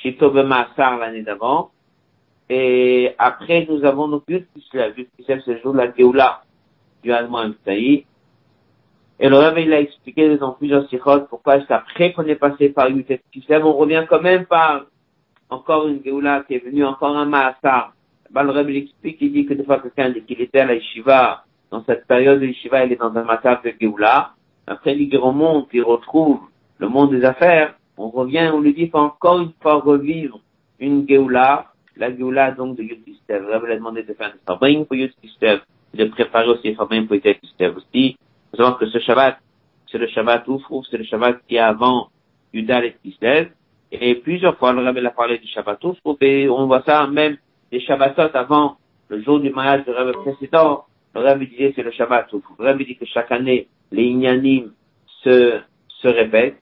Shito Bemassar l'année d'avant. Et après, nous avons nos Yud Kislev. Yud c'est le jour de la Géoula du Allemand Mtaï. Et le Rav, il a expliqué dans plusieurs sikhot pourquoi après qu'on est passé par Yud Kislev, on revient quand même par encore une Géoula qui est venue, encore un Maasar. Bah, le Rebbe explique, il dit que des fois quelqu'un dit qu'il était à la Yeshiva, dans cette période de Yeshiva, il est dans un Maasar de Géoula. Après, il remonte, il retrouve le monde des affaires. On revient, on lui dit faut encore une fois revivre une Géoula, la Géoula donc de Yud Le Rebbe a demandé de faire des Fabrim pour Yud de préparer aussi des Fabrim pour Yud aussi. Il faut savoir que ce Shabbat, c'est le Shabbat Oufrouf, c'est le Shabbat qui est avant Yuda et Kislev. Et plusieurs fois, le Rabbi a parlé du Shabbatos, et on voit ça même des Shabbatot avant le jour du mariage du Rabbi précédent. Le Rabbi disait c'est le Shabbat. Le Rabbi dit que chaque année, les Inyanim se, se répètent.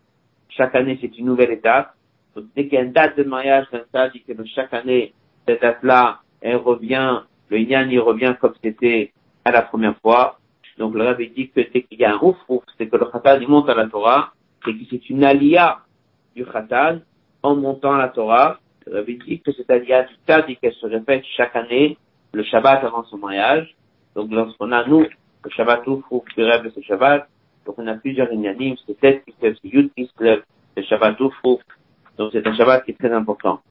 Chaque année, c'est une nouvelle étape. Donc, dès qu'il y a une date de mariage, ça dit que chaque année, cette date-là, elle revient, le Inyan, il revient comme c'était à la première fois. Donc, le Rabbi dit que dès qu'il y a un ouf, c'est que le Khatal, il monte à la Torah, et que c'est une alia du Khatal, en montant la Torah. Le Rabbi dit que c'est à du Tadi qu'elle se répète chaque année, le Shabbat avant son mariage. Donc lorsqu'on a, nous, le Shabbat Oufrouf qui rêve de ce Shabbat, donc on a plusieurs Inyanim, c'est peut-être qui se Yud lève, le Shabbat. Donc c'est un Shabbat qui est très important.